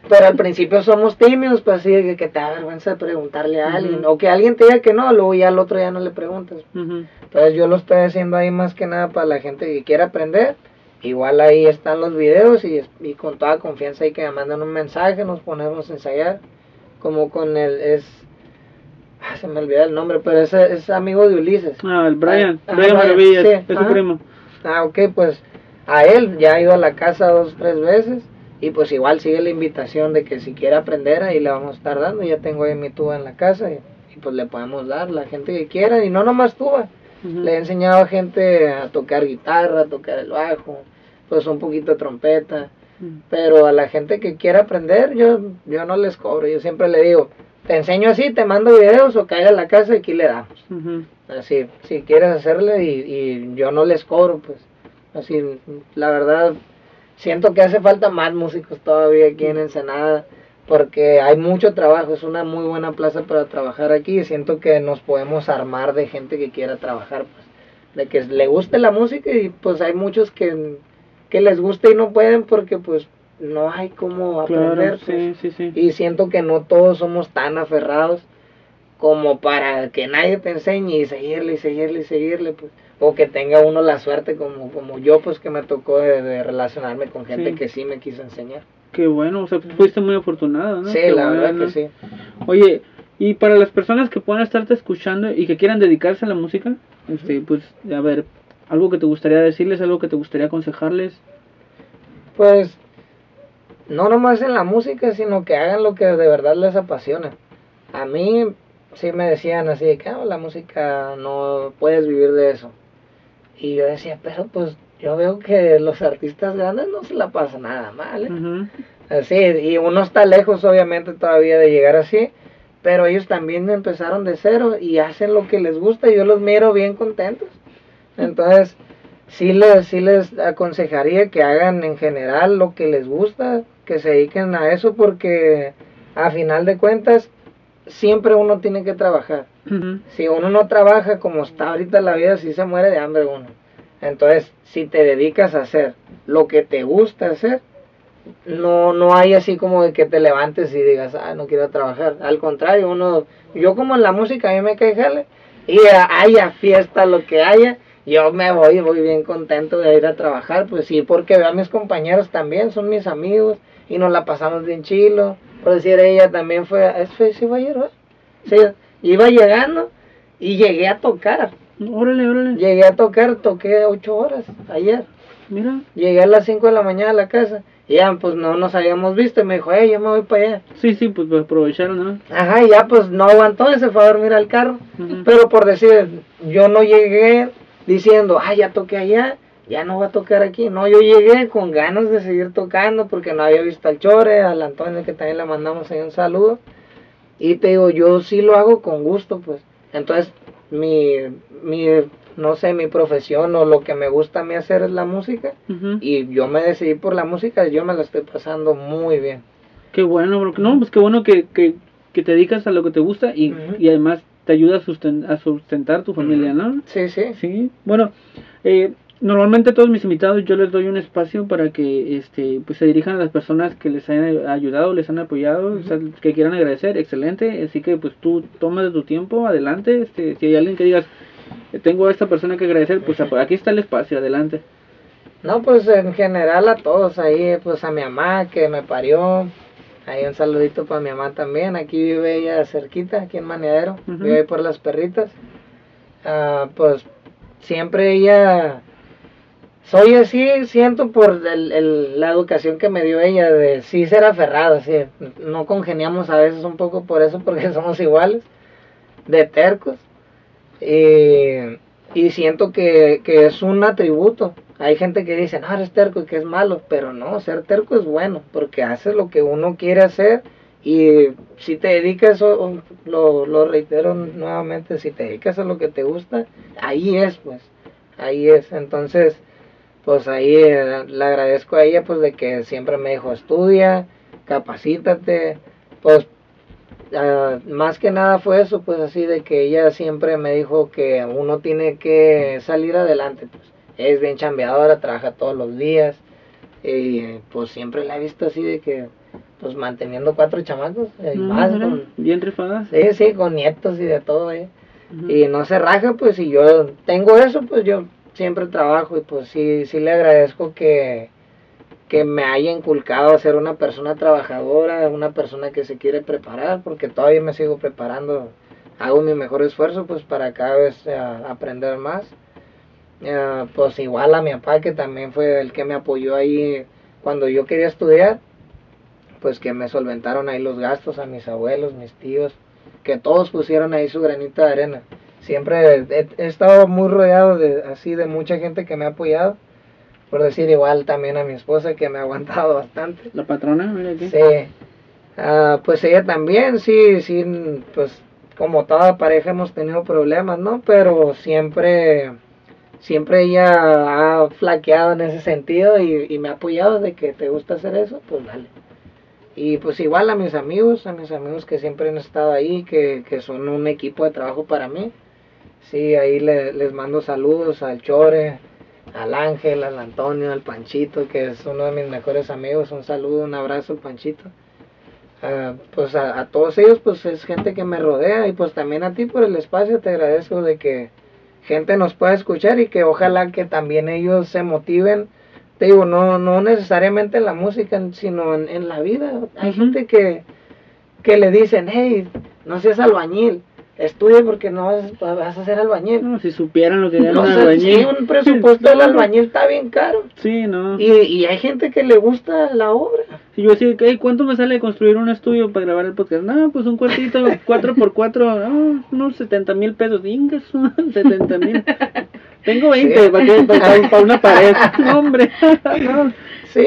pero al principio somos tímidos, pues así que, que te da vergüenza de preguntarle a alguien. O que alguien te diga que no, luego ya al otro ya no le preguntas. Entonces yo lo estoy haciendo ahí más que nada para la gente que quiera aprender. Igual ahí están los videos y, y con toda confianza ahí que me mandan un mensaje, nos ponemos a ensayar. Como con el, es, ah, se me olvidó el nombre, pero es, es amigo de Ulises. Ah, el Brian, Ah, Brian sí, es su primo. Ah, ok, pues a él ya ha ido a la casa dos, tres veces. Y pues igual sigue la invitación de que si quiere aprender ahí le vamos a estar dando. Ya tengo ahí mi tuba en la casa y, y pues le podemos dar la gente que quiera. Y no nomás tuba. Le he enseñado a gente a tocar guitarra, a tocar el bajo, pues un poquito de trompeta. Ujú. Pero a la gente que quiera aprender, yo, yo no les cobro. Yo siempre le digo, te enseño así, te mando videos o caiga a la casa y aquí le damos. Así, si quieres hacerle y, y yo no les cobro, pues. Así, la verdad, siento que hace falta más músicos todavía aquí en Ensenada, porque hay mucho trabajo, es una muy buena plaza para trabajar aquí y siento que nos podemos armar de gente que quiera trabajar, pues, de que le guste la música y pues hay muchos que, que les gusta y no pueden porque pues no hay cómo aprender. Claro, pues. sí, sí, sí. Y siento que no todos somos tan aferrados como para que nadie te enseñe y seguirle y seguirle y seguirle, pues. O que tenga uno la suerte como, como yo, pues que me tocó de, de relacionarme con gente Sí. que sí me quiso enseñar. Qué bueno, o sea, fuiste muy afortunado, ¿no? Sí, Qué la verdad que sí. Oye, y para las personas que puedan estarte escuchando y que quieran dedicarse a la música, este, pues, a ver, algo que te gustaría decirles, algo que te gustaría aconsejarles. Pues no nomás en la música, sino que hagan lo que de verdad les apasiona. A mí sí me decían así de que "Ah, la música no puedes vivir de eso. Y yo decía, pero pues yo veo que los artistas grandes no se la pasan nada mal. ¿eh?". Así, y uno está lejos obviamente todavía de llegar así, pero ellos también empezaron de cero y hacen lo que les gusta y yo los miro bien contentos. Entonces, sí les, sí les aconsejaría que hagan en general lo que les gusta, que se dediquen a eso porque a final de cuentas siempre uno tiene que trabajar. Si uno no trabaja como está ahorita la vida, sí se muere de hambre uno. Entonces, si te dedicas a hacer lo que te gusta hacer, no no hay así como de que te levantes y digas, ah, no quiero trabajar. Al contrario, uno, yo como en la música, a mí me cae jale, y haya fiesta, lo que haya, yo me voy, voy bien contento de ir a trabajar, pues sí, porque veo a mis compañeros también, son mis amigos, y nos la pasamos bien chilo. Por decir, ella también fue, ¿es fue, sí ayer, ¿verdad? Sí, iba llegando y llegué a tocar. Órale, órale. Llegué a tocar, toqué ocho horas ayer. Mira. Llegué a las 5 de la mañana a la casa. Y ya, pues no nos habíamos visto. Y me dijo, hey, yo me voy para allá. Sí, sí, pues aprovecharon, ¿no? Ajá, y ya, pues no aguantó y se fue a dormir al carro. Pero por decir, yo no llegué diciendo, ah, ya toqué allá, ya no voy a tocar aquí. No, yo llegué con ganas de seguir tocando porque no había visto al Chore, al Antonio, que también le mandamos ahí un saludo. Y te digo, yo sí lo hago con gusto, pues. Entonces, mi, mi, no sé, mi profesión o lo que me gusta a mí hacer es la música. Y yo me decidí por la música, yo me la estoy pasando muy bien. Qué bueno, bro. no, pues qué bueno que, que, que te dedicas a lo que te gusta y, y además te ayuda a, susten- a sustentar tu familia, ¿no? Sí, sí. Sí, bueno, eh, normalmente a todos mis invitados yo les doy un espacio para que este pues se dirijan a las personas que les han ayudado, les han apoyado, o sea, que quieran agradecer, excelente, así que pues tú tomas tu tiempo, adelante, este, si hay alguien que digas, "Eh, tengo a esta persona que agradecer, pues aquí está el espacio, adelante. No, pues en general a todos ahí, pues a mi mamá que me parió, ahí un saludito para mi mamá también, aquí vive ella cerquita, aquí en Maneadero, vive ahí por las perritas. Ah, pues siempre ella, soy así, siento por el, el- la educación que me dio ella de sí ser aferrado, sí, no congeniamos a veces un poco por eso, porque somos iguales, de tercos. Y, y siento que, que es un atributo. Hay gente que dice, no, eres terco y que es malo, pero no, ser terco es bueno, porque haces lo que uno quiere hacer Y si te dedicas, o- lo, lo reitero nuevamente, si te dedicas a lo que te gusta, ahí es, pues, ahí es. Entonces, pues ahí eh, le agradezco a ella, pues, de que siempre me dijo, estudia, capacítate, pues, ah, más que nada fue eso, pues, así de que ella siempre me dijo que uno tiene que salir adelante, pues, es bien chambeadora, trabaja todos los días, y pues siempre la he visto así de que, pues, manteniendo cuatro chamacos, y No, más, mira, con- bien rifada. sí, sí, con nietos y de todo, eh. Y no se raja, pues si yo tengo eso, pues yo siempre trabajo y pues sí, sí le agradezco que, que me haya inculcado a ser una persona trabajadora, una persona que se quiere preparar, porque todavía me sigo preparando, hago mi mejor esfuerzo pues para cada vez eh, aprender más. Eh, pues igual a mi papá que también fue el que me apoyó ahí cuando yo quería estudiar, pues que me solventaron ahí los gastos a mis abuelos, mis tíos, que todos pusieron ahí su granito de arena. Siempre he, he estado muy rodeado de así de mucha gente que me ha apoyado. Por decir igual también a mi esposa que me ha aguantado bastante. La patrona, mira aquí. Sí. Ah, pues ella también, sí, sí, pues como toda pareja hemos tenido problemas, ¿no? Pero siempre, siempre ella ha flaqueado en ese sentido y, y me ha apoyado de que te gusta hacer eso, pues dale. Y pues igual a mis amigos, a mis amigos que siempre han estado ahí, que, que son un equipo de trabajo para mí. Sí, ahí le- les mando saludos al Chore, al Ángel, al Antonio, al Panchito, que es uno de mis mejores amigos. Un saludo, un abrazo al Panchito. Ah, pues a, a todos ellos, pues es gente que me rodea y pues también a ti por el espacio te agradezco de que gente nos pueda escuchar y que ojalá que también ellos se motiven. Te digo, no, no necesariamente en la música, sino en, en la vida. Hay gente que, que le dicen, hey, no seas albañil, estudia porque no vas, vas a ser albañil. No, si supieran lo que gana un albañil. sí, un presupuesto del albañil está bien caro. Sí, no. Y, y hay gente que le gusta la obra. Si yo decía, "Ey, ¿cuánto me sale construir un estudio para grabar el podcast? No, pues un cuartito, 4x4, no, unos 70 mil pesos. Ingas, 70 mil. Tengo 20 Sí. para, que- para- para una pared. No, hombre. No. Sí,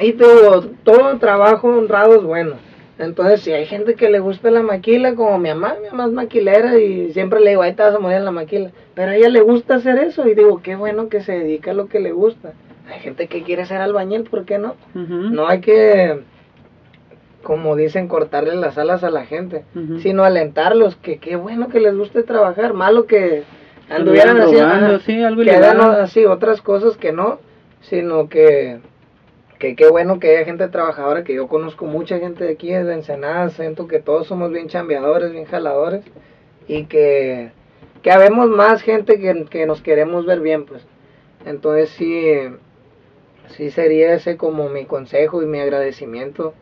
y te digo, todo trabajo honrado es bueno. Entonces, si hay gente que le gusta la maquila, como mi mamá, mi mamá es maquilera y siempre le digo, ahí te vas a morir en la maquila. Pero a ella le gusta hacer eso y digo, qué bueno que se dedica a lo que le gusta. Hay gente que quiere ser albañil, ¿por qué no? No hay que, como dicen, cortarle las alas a la gente, sino alentarlos, que qué bueno que les guste trabajar, malo que anduvieran haciendo robando, sí, algo que hagan ilegal. así otras cosas que no, sino que, que qué bueno que haya gente trabajadora, que yo conozco mucha gente de aquí de Ensenada, siento que todos somos bien chambeadores, bien jaladores, y que, que habemos más gente que, que nos queremos ver bien, pues. Entonces sí, sí sería ese como mi consejo y mi agradecimiento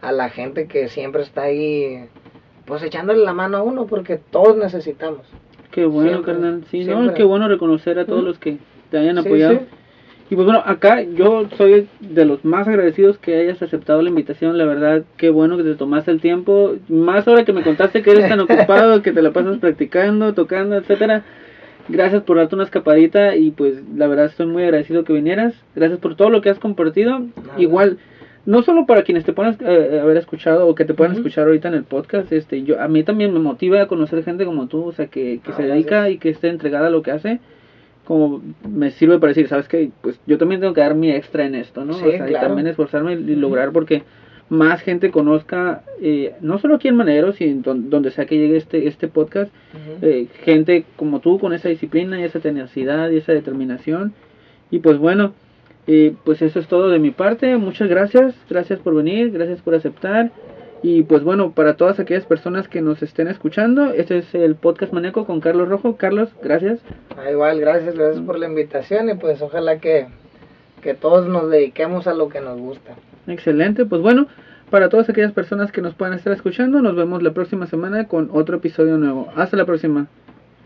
a la gente que siempre está ahí, pues echándole la mano a uno, porque todos necesitamos. Qué bueno, Siempre, carnal. Sí, no, qué bueno reconocer a todos los que te hayan Sí, apoyado. sí. Y pues bueno, acá yo soy de los más agradecidos que hayas aceptado la invitación. La verdad, qué bueno que te tomaste el tiempo. Más ahora que me contaste que eres tan ocupado, que te la pasas practicando, tocando, etcétera. Gracias por darte una escapadita y pues la verdad estoy muy agradecido que vinieras. Gracias por todo lo que has compartido. Nada. Igual, no solo para quienes te puedan eh, haber escuchado o que te puedan escuchar ahorita en el podcast, este, yo a mí también me motiva a conocer gente como tú, o sea, que, que Ah, se dedica gracias. y que esté entregada a lo que hace como me sirve para decir, ¿sabes qué? Pues yo también tengo que dar mi extra en esto, ¿no? Sí, o sea, y también esforzarme y lograr porque más gente conozca, eh, no solo aquí en Manero, sino don- donde sea que llegue este, este podcast, eh, gente como tú con esa disciplina y esa tenacidad y esa determinación. Y pues bueno, eh, pues eso es todo de mi parte. Muchas gracias, gracias por venir, gracias por aceptar. Y pues bueno, para todas aquellas personas que nos estén escuchando, este es el podcast Maneco con Carlos Rojo. Carlos, gracias. Ah, igual, gracias, gracias por la invitación y pues ojalá que, que todos nos dediquemos a lo que nos gusta. Excelente, pues bueno, para todas aquellas personas que nos puedan estar escuchando, nos vemos la próxima semana con otro episodio nuevo. Hasta la próxima.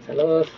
Saludos.